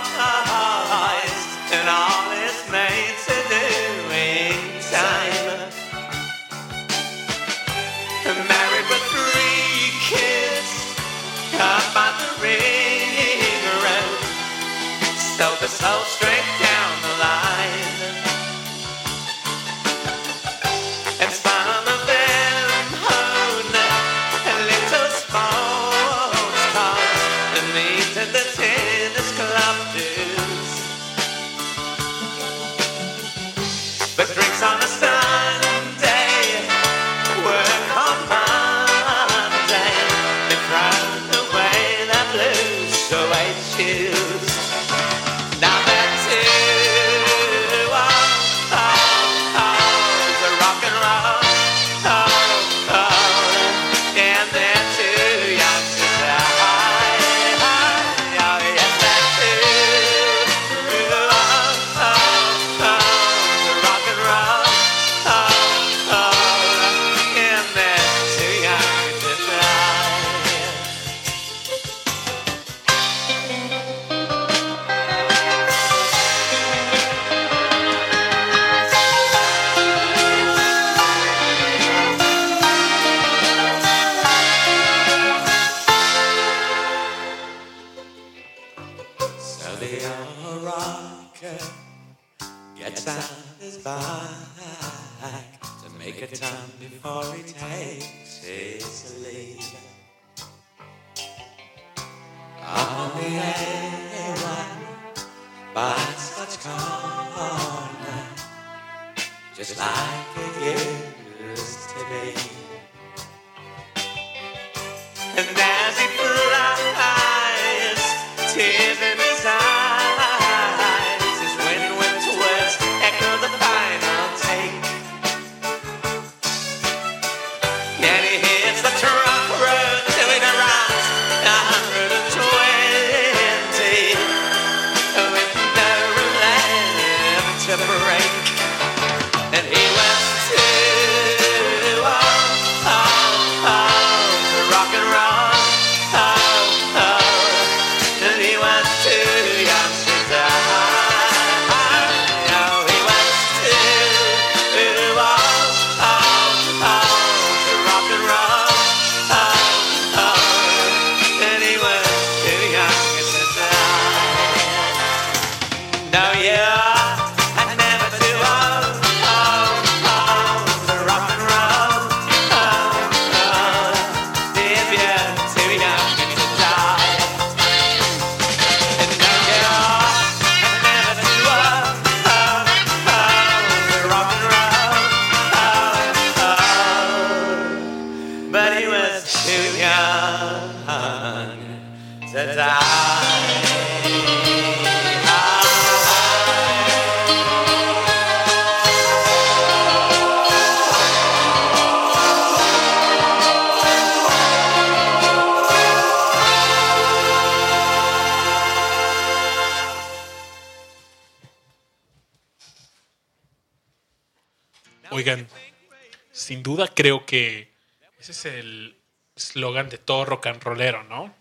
Ese es el eslogan de todo rock and rollero, ¿no?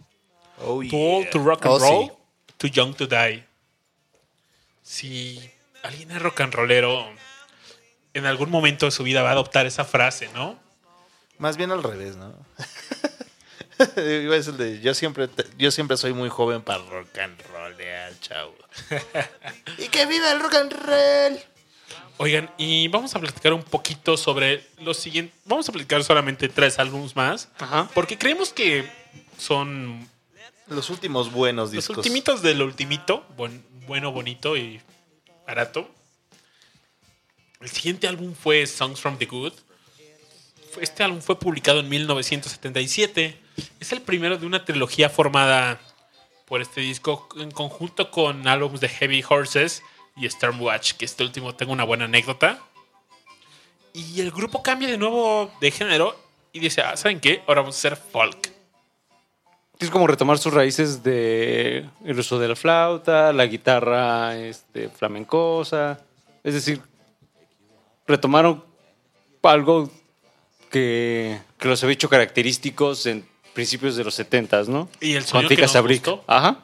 Oh, yeah. Too old to rock and oh, roll, too young to die. Si alguien es rock and rollero, en algún momento de su vida va a adoptar esa frase, ¿no? Más bien al revés, ¿no? yo siempre, yo siempre soy muy joven para rock and rollear, chavo. y que viva el rock and roll. Oigan, y vamos a platicar un poquito sobre los siguientes. Vamos a platicar solamente tres álbumes más. Ajá. Porque creemos que son. Los últimos buenos discos. Los ultimitos del ultimito. Buen, bueno, bonito y barato. El siguiente álbum fue Songs from the Good. Este álbum fue publicado en 1977. Es el primero de una trilogía formada por este disco en conjunto con álbumes de Heavy Horses y Stormwatch, que este último tengo una buena anécdota. Y el grupo cambia de nuevo de género y dice, ah, ¿saben qué? Ahora vamos a ser folk. Es como retomar sus raíces de el uso de la flauta, la guitarra este, flamencosa. Es decir, retomaron algo que, que los había hecho característicos en principios de los 70, ¿no? Y el sonido que nos gustó, Ajá.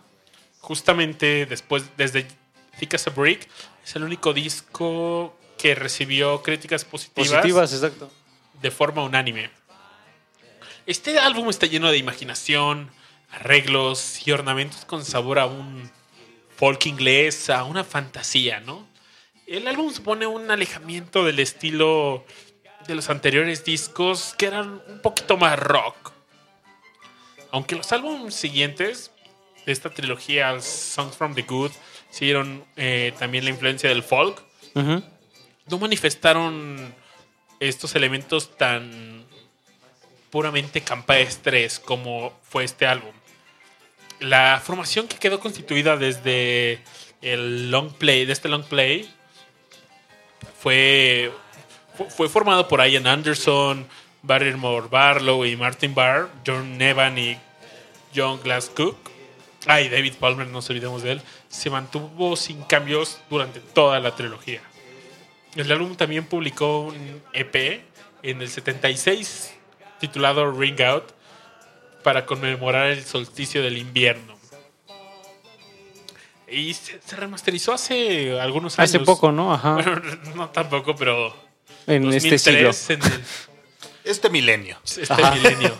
Justamente después, desde, Thick as a Brick, es el único disco que recibió críticas positivas, Positivas, exacto. de forma unánime. Este álbum está lleno de imaginación, arreglos y ornamentos con sabor a un folk inglés, a una fantasía, ¿no? El álbum supone un alejamiento del estilo de los anteriores discos que eran un poquito más rock. Aunque los álbumes siguientes de esta trilogía, Songs from the Good, siguieron eh, también la influencia del folk, no manifestaron estos elementos tan puramente campestres como fue este álbum. La formación que quedó constituida desde el long play, de este long play, fue, fu- fue formado por Ian Anderson, Barrymore Barlow y Martin Barr, John Nevan y John Glasscook. Ah, y David Palmer, no nos olvidemos de él. Se mantuvo sin cambios durante toda la trilogía. El álbum también publicó un EP en el 76 titulado Ring Out para conmemorar el solsticio del invierno. Y se, se remasterizó hace algunos años. Hace poco, ¿no? Ajá. Bueno, no tampoco, pero en este siglo. 2003 en el- Este milenio. este milenio.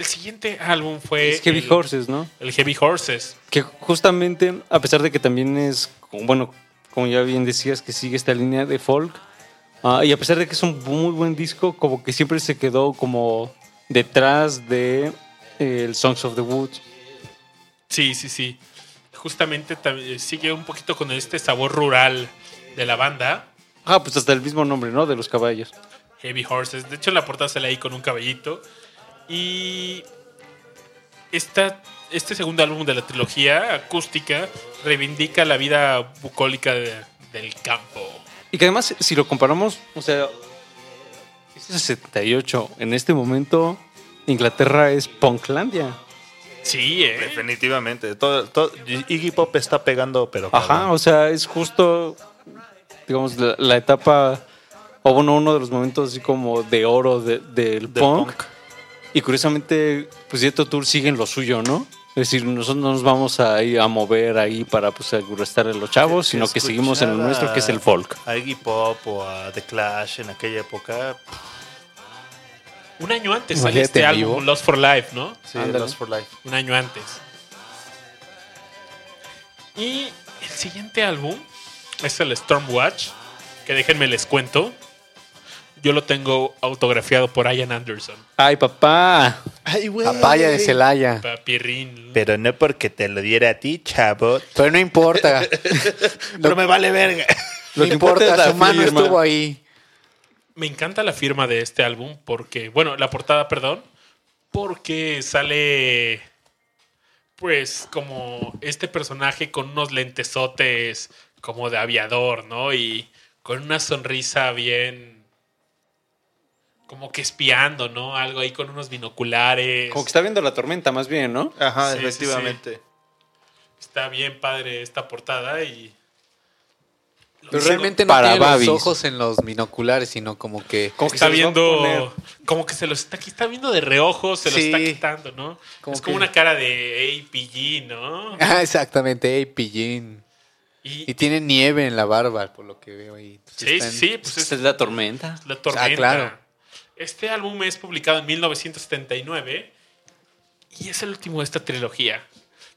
El siguiente álbum fue Es Heavy el, Horses, ¿no? el Heavy Horses. Que justamente, a pesar de que también es, bueno, como ya bien decías, que sigue esta línea de folk, ah, y a pesar de que es un muy buen disco, como que siempre se quedó como detrás de eh, el Songs of the Woods. Sí, sí, sí. Justamente tam- sigue un poquito con este sabor rural de la banda, Ah, pues hasta el mismo nombre, ¿no? De los caballos. Heavy Horses. De hecho, en la portada sale ahí con un caballito. Y esta, este segundo álbum de la trilogía acústica reivindica la vida bucólica de- del campo. Y que además, si lo comparamos, o sea, es 78. En este momento, Inglaterra es Punklandia. Sí, ¿eh? Definitivamente. Todo, todo- Iggy Pop está pegando, pero. Ajá, cabrón. o sea, es justo, digamos, la, la etapa, o bueno, uno de los momentos así como de oro de- del Del punk. punk. Y curiosamente, pues Yeto Tour sigue en lo suyo, ¿no? Es decir, nosotros no nos vamos a ir a mover ahí para pues estar a los chavos, Que- sino que seguimos en lo escuchar nuestro, que es el folk. A Iggy Pop o a The Clash en aquella época. Un año antes salió este álbum. Lost for Life, ¿no? Sí. Lost for Life. Un año antes. Y el siguiente álbum es el Stormwatch, que déjenme les cuento. Yo lo tengo autografiado por Ian Anderson. ¡Ay, papá! Ay, güey. Papaya de Celaya. Papirrín. Pero no porque te lo diera a ti, chavo. Pero no importa. Pero me vale verga. Lo que importa, importa su mano firma. estuvo ahí. Me encanta la firma de este álbum porque, bueno, la portada, perdón, porque sale pues como este personaje con unos lentesotes como de aviador, ¿no? Y con una sonrisa bien como que espiando, ¿no? Algo ahí con unos binoculares. Como que está viendo la tormenta, más bien, ¿no? Ajá, Sí, sí, efectivamente. Está bien padre esta portada y Pero realmente no para tiene babis. los ojos en los binoculares, sino como que... Como que está los viendo como que se los está, está viendo de reojo, se lo Sí. está quitando, ¿no? Como es como que- una cara de APG, ¿no? Ah, exactamente, hey, pillín. Y, Y tiene nieve en la barba, por lo que veo ahí. Entonces sí, sí, sí, pues es Esta es la tormenta. la tormenta. Ah, claro. Este álbum es publicado en 1979 y es el último de esta trilogía,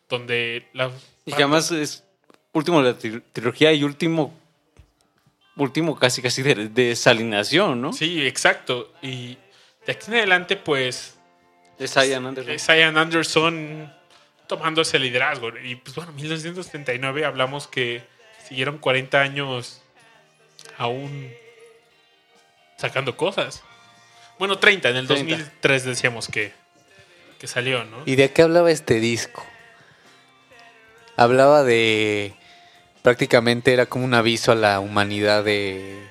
donde la Y que además es último de la tri- trilogía y último, último casi casi de, de salinación, ¿no? Sí, exacto. Y de aquí en adelante, pues, Es Ian Anderson. es Ian Anderson tomando ese liderazgo. Y pues bueno, 1979 hablamos que siguieron 40 años aún sacando cosas. Bueno, 30, en el 30. 2003 decíamos que, que salió, ¿no? ¿Y de qué hablaba este disco? Hablaba de... Prácticamente era como un aviso a la humanidad de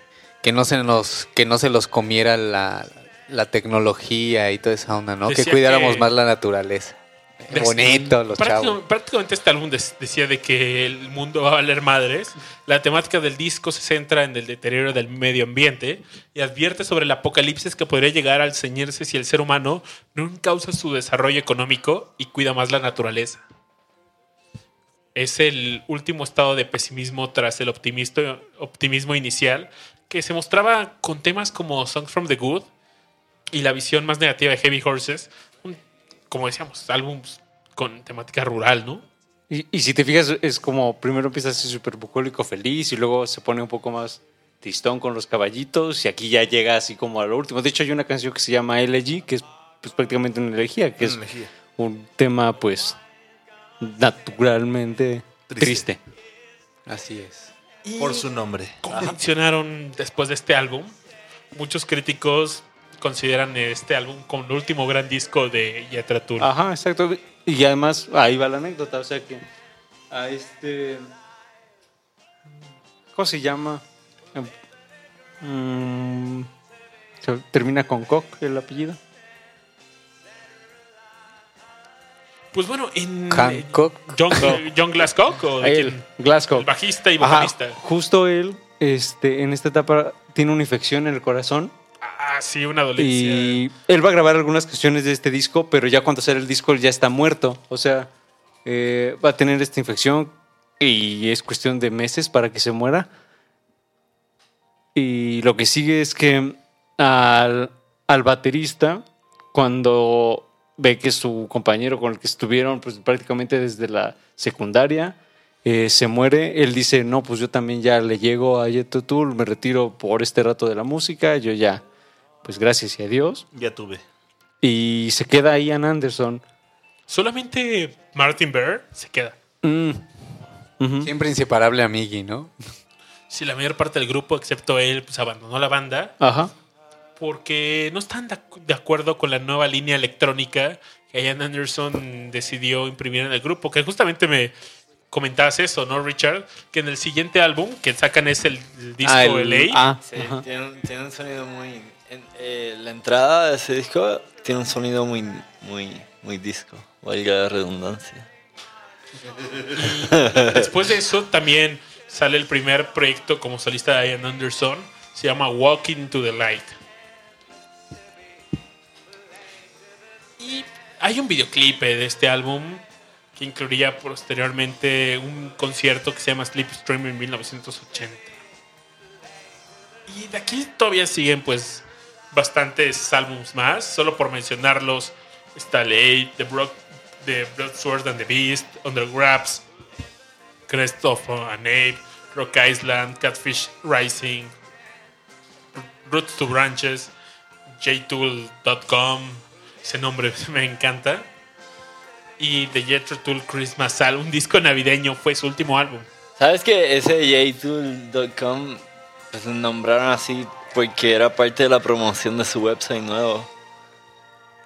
que no se nos que no se los comiera la, la tecnología y toda esa onda, ¿no? Decía que cuidáramos que- más la naturaleza. Bonito, los prácticamente, chavos. prácticamente este álbum decía de que el mundo va a valer madres. La temática del disco se centra en el deterioro del medio ambiente y advierte sobre el apocalipsis que podría llegar al ceñirse si el ser humano no causa su desarrollo económico y cuida más la naturaleza. Es el último estado de pesimismo tras el optimismo inicial que se mostraba con temas como Songs from the Good y la visión más negativa de Heavy Horses, como decíamos, álbums con temática rural, ¿no? Y, y si te fijas, es como primero empieza así súper bucólico, feliz, y luego se pone un poco más tristón con los caballitos, y aquí ya llega así como a lo último. De hecho, hay una canción que se llama Elegy, que es pues, prácticamente una elegía, que es elegía. un tema, pues, naturalmente Triste. triste. Así es. Por su nombre. Como mencionaron después de este álbum, muchos críticos consideran este álbum como el último gran disco de Jethro Tull. Ajá, exacto. Y además, ahí va la anécdota, o sea que a este... ¿Cómo se llama? Mm, se termina con Koch el apellido. Pues bueno, en Hancock. John, John Glascock o Él? Glasgow. el bajista y Ajá, vocalista. justo él, este, en esta etapa tiene una infección en el corazón Ah, sí, una dolencia. y él va a grabar algunas canciones de este disco, pero ya cuando sale el disco ya está muerto. O sea, eh, va a tener esta infección y es cuestión de meses para que se muera. Y lo que sigue es que al, al baterista, cuando ve que su compañero con el que estuvieron pues, prácticamente desde la secundaria eh, se muere, él dice, no, pues yo también ya le llego a Jethro Tull, me retiro por este rato de la música, yo ya, pues gracias y adiós. Ya tuve. Y se queda Ian Anderson. Solamente Martin Bear se queda. Mm. Siempre inseparable a Miggy, ¿no? Si la mayor parte del grupo, excepto él, pues abandonó la banda Ajá. porque no están de, acu- de acuerdo con la nueva línea electrónica que Ian Anderson decidió imprimir en el grupo. Que justamente me comentabas eso, ¿no, Richard? Que en el siguiente álbum que sacan es el, el disco Ah, el- LA. ah, Sí, ajá. tiene, un- tiene un sonido muy... eh, la entrada de ese disco tiene un sonido muy, muy, muy disco, valga la redundancia. Después de eso también sale el primer proyecto como solista de Ian Anderson. Se llama Walking to the Light. Y hay un videoclip de este álbum que incluiría posteriormente un concierto que se llama Slipstream en 1980. Y de aquí todavía siguen pues bastantes álbums más. Solo por mencionarlos está Late, The, Bro- The Broadsword and the Beast, Under Grabs, Crest of an Ape, Rock Island, Catfish Rising, Roots to Branches, jtool.com, ese nombre me encanta. Y The Jethro Tull Christmas Album, un disco navideño, fue su último álbum. ¿Sabes que ese jtool.com pues nombraron así porque era parte de la promoción de su website nuevo?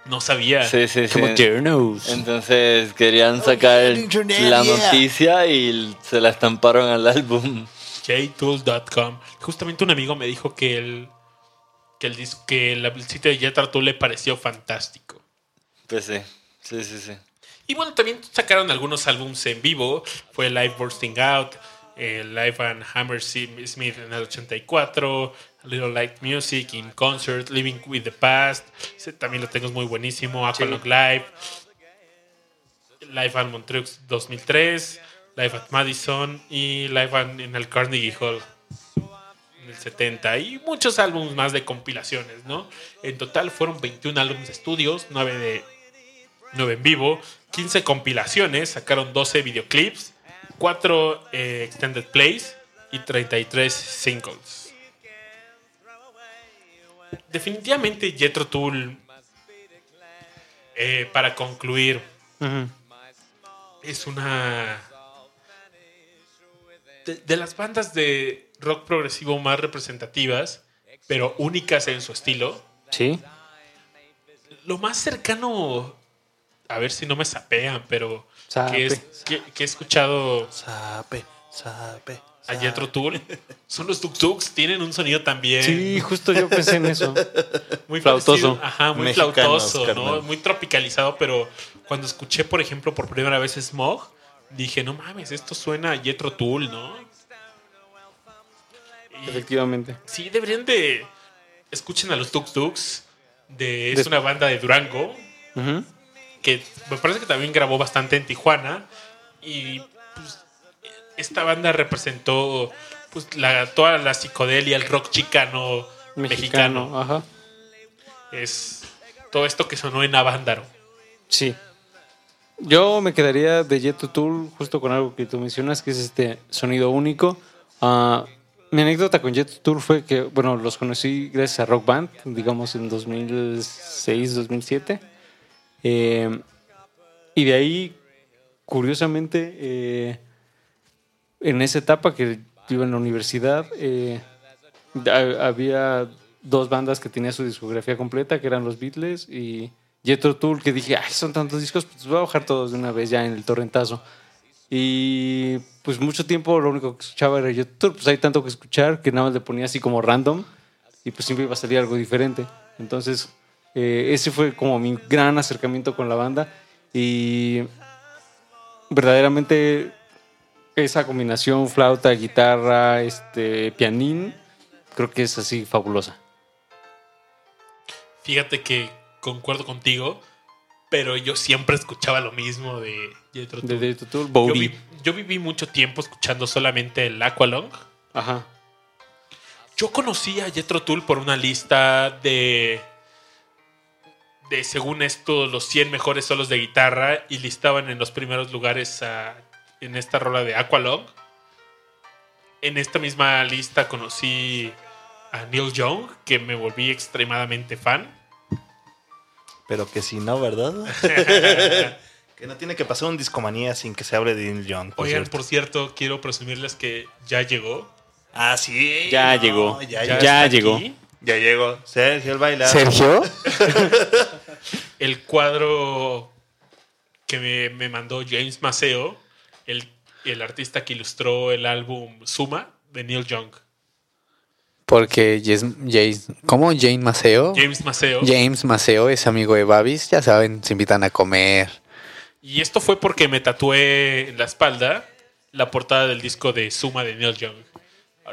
No sabía. Sí, sí, sí. Entonces querían sacar la noticia y se la estamparon al álbum. jtools.com. Justamente un amigo me dijo que el, que el, dis- que el, el sitio de Jethro Tull le pareció fantástico. Pues sí, sí, sí, sí. Y bueno, también sacaron algunos álbums en vivo. Fue Live Bursting Out, eh, Live and Hammer Smith en el 84, A Little Light Music, In Concert, Living with the Past. También lo tengo es muy buenísimo. Aqualog Live, Live at Montreux 2003, Live at Madison y Live at- en el Carnegie Hall en el 70 y muchos álbumes más de compilaciones, ¿no? En total fueron 21 álbumes de estudios, 9 de 9 en vivo, 15 compilaciones, sacaron 12 videoclips, 4 eh, extended plays y 33 singles. Definitivamente Jethro Tull, eh, para concluir, es una de, de las bandas de rock progresivo más representativas, pero únicas en su estilo. Sí. Lo más cercano, a ver si no me sapean, pero que, es- que- que he escuchado Sape, sape, a Jethro Tull. Son los Tuk Tuks, tienen un sonido también Sí, justo yo pensé en eso. muy flautoso. parecido. Ajá, muy Mexicanos, flautoso, ¿no? Muy tropicalizado, pero cuando escuché, por ejemplo, por primera vez Smog, dije, no mames, esto suena a Jethro Tull, ¿no? Y Efectivamente. sí, deberían de... Escuchen a los Tuk Tuks. De, es una banda de Durango que me parece que también grabó bastante en Tijuana y esta banda representó pues la, toda la psicodelia, el rock chicano mexicano. Mexicano, ajá. Es todo esto que sonó en Avándaro. Sí. Yo me quedaría de Jet Tool justo con algo que tú mencionas, que es este sonido único. Ah, mi anécdota con Jet Tool fue que, bueno, los conocí gracias a Rock Band, digamos en 2006, 2007. Eh, y de ahí, curiosamente, eh, en esa etapa que iba en la universidad, eh, ha- había dos bandas que tenían su discografía completa, que eran los Beatles y Jethro Tull, que dije, ay, son tantos discos, pues voy a bajar todos de una vez ya en el torrentazo. Y pues mucho tiempo lo único que escuchaba era Jethro pues hay tanto que escuchar que nada más le ponía así como random y pues siempre iba a salir algo diferente. Entonces, eh, ese fue como mi gran acercamiento con la banda y verdaderamente esa combinación flauta, guitarra, este pianín, creo que es así fabulosa. Fíjate que concuerdo contigo, pero yo siempre escuchaba lo mismo de Jethro Tull. De Jethro Tull, yo, Bowie. vi- yo viví mucho tiempo escuchando solamente el Aqualung. Ajá. Yo conocí a Jethro Tull por una lista de. de según esto, los 100 mejores solos de guitarra y listaban en los primeros lugares a- en esta rola de Aqualung. En esta misma lista conocí a Neil Young, que me volví extremadamente fan. Pero que si no, ¿verdad? que no tiene que pasar un discomanía sin que se hable de Neil Young. por Oigan, cierto. por cierto, quiero presumirles que ya llegó. Ah, sí. Ya no, llegó. Ya, Ya ya, está llegó. aquí ya llegó. Sergio el bailar. Sergio. El cuadro que me, me mandó James Maceo, el, el artista que ilustró el álbum Suma de Neil Young. Porque James, James- ¿cómo? Jane Maceo. James Maceo. James Maceo es amigo de Babis, ya saben, se invitan a comer. Y esto fue porque me tatué en la espalda la portada del disco de Suma de Neil Young.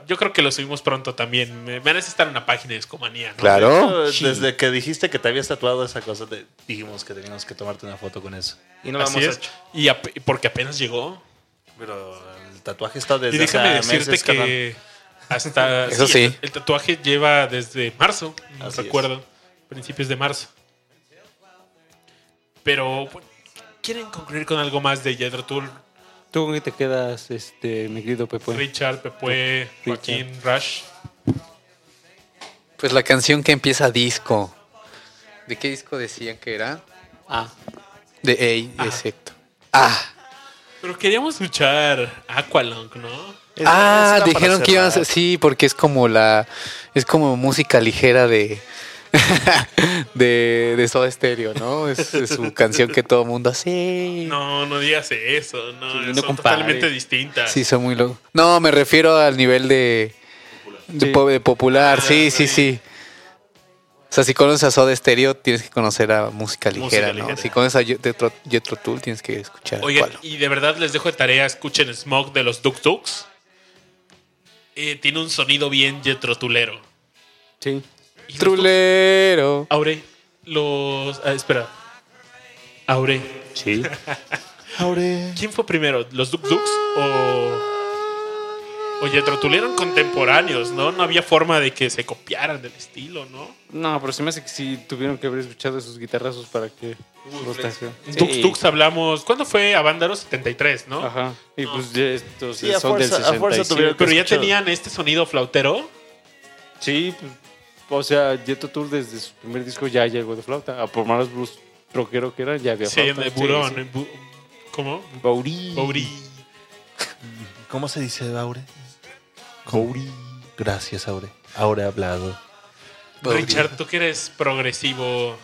Yo creo que lo subimos pronto también. Me merece estar en la página de Discomanía. ¿no? Claro. Hecho, Desde que dijiste que te habías tatuado esa cosa, te dijimos que teníamos que tomarte una foto con eso. Y no lo Así hemos es. hecho. Y ap- porque apenas llegó. Pero el tatuaje está desde Y déjame hace decirte meses, que hasta... Eso sí. El, el tatuaje lleva desde marzo, no Así es. recuerdo. Principios de marzo. Pero, bueno, ¿quieren concluir con algo más de Jethro Tull? ¿Tú con qué te quedas, este, mi querido Pepe? Richard, Pepue, Richard. Joaquín, Rush. Pues la canción que empieza disco. ¿De qué disco decían que era? Ah, De A, Ah. exacto. Ah, Pero queríamos escuchar Aqualung, ¿no? Es- ah, es dijeron que iban a cerrar. sí, porque es como la, es como música ligera de, de, de Soda Stereo, ¿no? Es, es su canción que todo el mundo hace. No, no digas eso. No, Sí, no son totalmente distintas. Sí, son muy locos. No, me refiero al nivel de, de, Sí. po- de popular. Ah, Sí, sí, sí. sí. O sea, si conoces a Soda Stereo, tienes que conocer a música ligera, ¿no? ligera. Si conoces a Jethro Tull, tienes que escuchar Oigan, Aqualung. y de verdad les dejo de tarea, escuchen Smoke de los Duk Duks. Eh, tiene un sonido bien jetrotulero. sí. Trulero. Aure, los... ah, espera. Aure, Sí. ¿quién fue primero? ¿Los Duk Duks o...? O Jethro Tull eran contemporáneos, ¿no? No había forma de que se copiaran del estilo, ¿no? No, pero se me hace que sí tuvieron que haber escuchado esos guitarrazos para que. Dux. Dux hablamos... ¿Cuándo fue Avándaro? 73, ¿no? Ajá. Y pues ya estos Sí, a son del fuerza- a fuerza 67. tuvieron Pero ya tenían este sonido flautero. Sí, pues, o sea, Jethro Tull desde su primer disco ya llegó de flauta. A por más blues rockero que era, ya había Sí, flauta. de burón. bu- ¿Cómo? Baurí. Baurí. ¿Cómo se dice, Aure? Couri. Gracias, Aure. Aure ha hablado. Richard, tú que eres progresivo,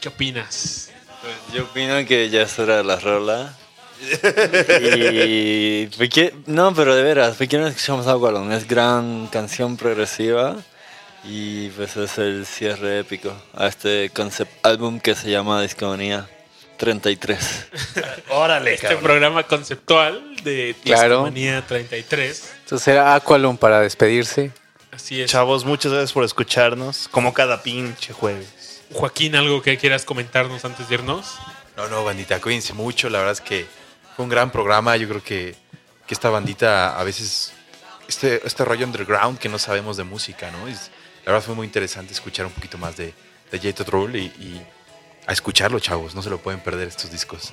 ¿qué opinas? Pues yo opino que ya es hora de la rola. y ¿por qué? no, pero de veras, ¿por qué no escuchamos Aqualung? Es gran canción progresiva y pues es el cierre épico a este concept álbum que se llama Discomanía 33. Órale, Este cabrón. programa conceptual de Claro. Discomanía 33. Entonces era Aqualum para despedirse. Así es. Chavos, muchas gracias por escucharnos. Como cada pinche jueves. Joaquín, ¿algo que quieras comentarnos antes de irnos? No, no, bandita, cuídense mucho. La verdad es que fue un gran programa. Yo creo que, que esta bandita a veces, este, este rollo underground que no sabemos de música, ¿no? Es- la verdad fue muy interesante escuchar un poquito más de, de Jet Roll y, y a escucharlo, chavos. No se lo pueden perder estos discos.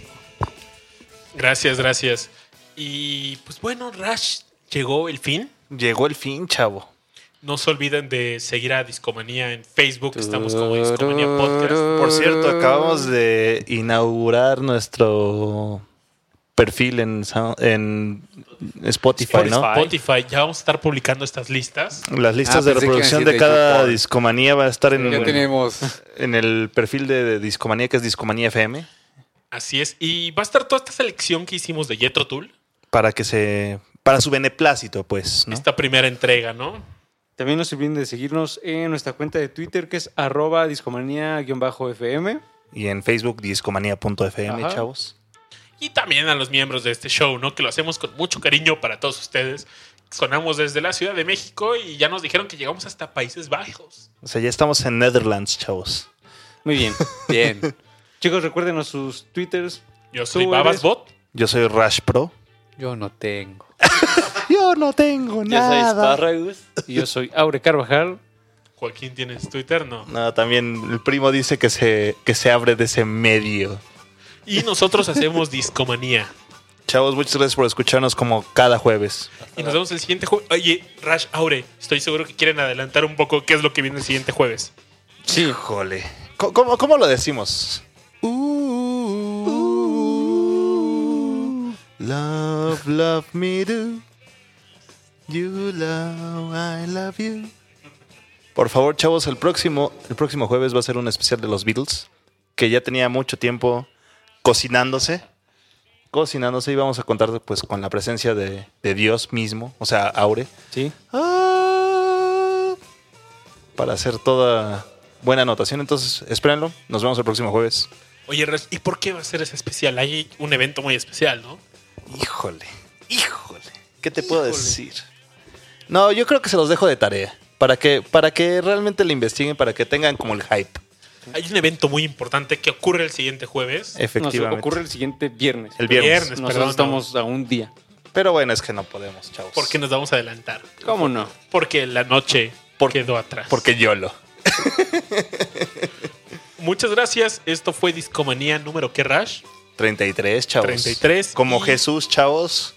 Gracias, gracias. Y pues bueno, Rush llegó el fin. Llegó el fin, chavo. No se olviden de seguir a Discomanía en Facebook. Estamos como Discomanía Podcast. Por cierto, acabamos de inaugurar nuestro perfil en, en Spotify, ¿no? Spotify. Ya vamos a estar publicando estas listas. Las listas Ah, de reproducción de cada discomanía va a estar en, Ya tenemos. en el perfil de, de discomanía, que es Discomanía FM, Así es. Y va a estar toda esta selección que hicimos de Jetro Tool. para que se. para su beneplácito, pues, ¿no? Esta primera entrega, ¿no? También no se olviden de seguirnos en nuestra cuenta de Twitter que es arroba discomanía-fm. Y en Facebook, discomanía.fm, chavos. Y también a los miembros de este show, ¿no? Que lo hacemos con mucho cariño para todos ustedes. Sonamos desde la Ciudad de México y ya nos dijeron que llegamos hasta Países Bajos. O sea, ya estamos en Netherlands, chavos. Muy bien. Bien. Chicos, recuérdenos sus twitters. Yo soy Tú Babas eres- Bot. Yo soy Rush Pro. Yo no tengo. Yo no tengo Yo soy Sparragus. Y yo soy Aure Carvajal. Joaquín, ¿tienes Twitter? No. No, también el primo dice que se, que se abre de ese medio. Y nosotros hacemos Discomanía. Chavos, muchas gracias por escucharnos como cada jueves. Y nos vemos el siguiente jueves. Oye, Rash Aure, estoy seguro que quieren adelantar un poco qué es lo que viene el siguiente jueves. Sí. Híjole. ¿Cómo, cómo- cómo lo decimos? love, love me do. You love, I love you. Por favor, chavos, el próximo, el próximo jueves va a ser un especial de los Beatles, que ya tenía mucho tiempo cocinándose. Cocinándose y vamos a contar pues con la presencia de, de Dios mismo, o sea, Aure. Sí. Ah, para hacer toda buena anotación. Entonces, espérenlo. Nos vemos el próximo jueves. Oye, ¿y por qué va a ser ese especial? Hay un evento muy especial, ¿no? Híjole, híjole. ¿Qué te puedo decir? No, yo creo que se los dejo de tarea. Para que, para que realmente le investiguen, para que tengan como el hype. Hay un evento muy importante que ocurre el siguiente jueves. Efectivamente. ocurre el siguiente viernes. el viernes. viernes. Nosotros perdón, estamos a un día. Pero bueno, es que no podemos, chavos. ¿Por qué nos vamos a adelantar? ¿Cómo no? Porque la noche Por- quedó atrás. Porque YOLO. Muchas gracias. Esto fue Discomanía número que Rash. 33, chavos. 33 Como y- Jesús, chavos.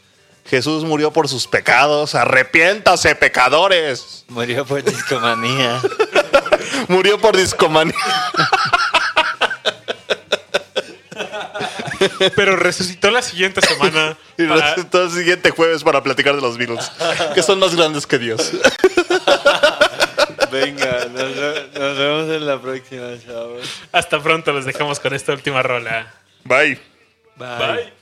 Jesús murió por sus pecados. Arrepiéntase, pecadores. Murió por discomanía. Murió por discomanía. Pero resucitó la siguiente semana. Y para- resultó el siguiente jueves para platicar de los Beatles, que son más grandes que Dios. Venga, nos, ve- nos vemos en la próxima, chavos. Hasta pronto. Los dejamos con esta última rola. Bye. Bye.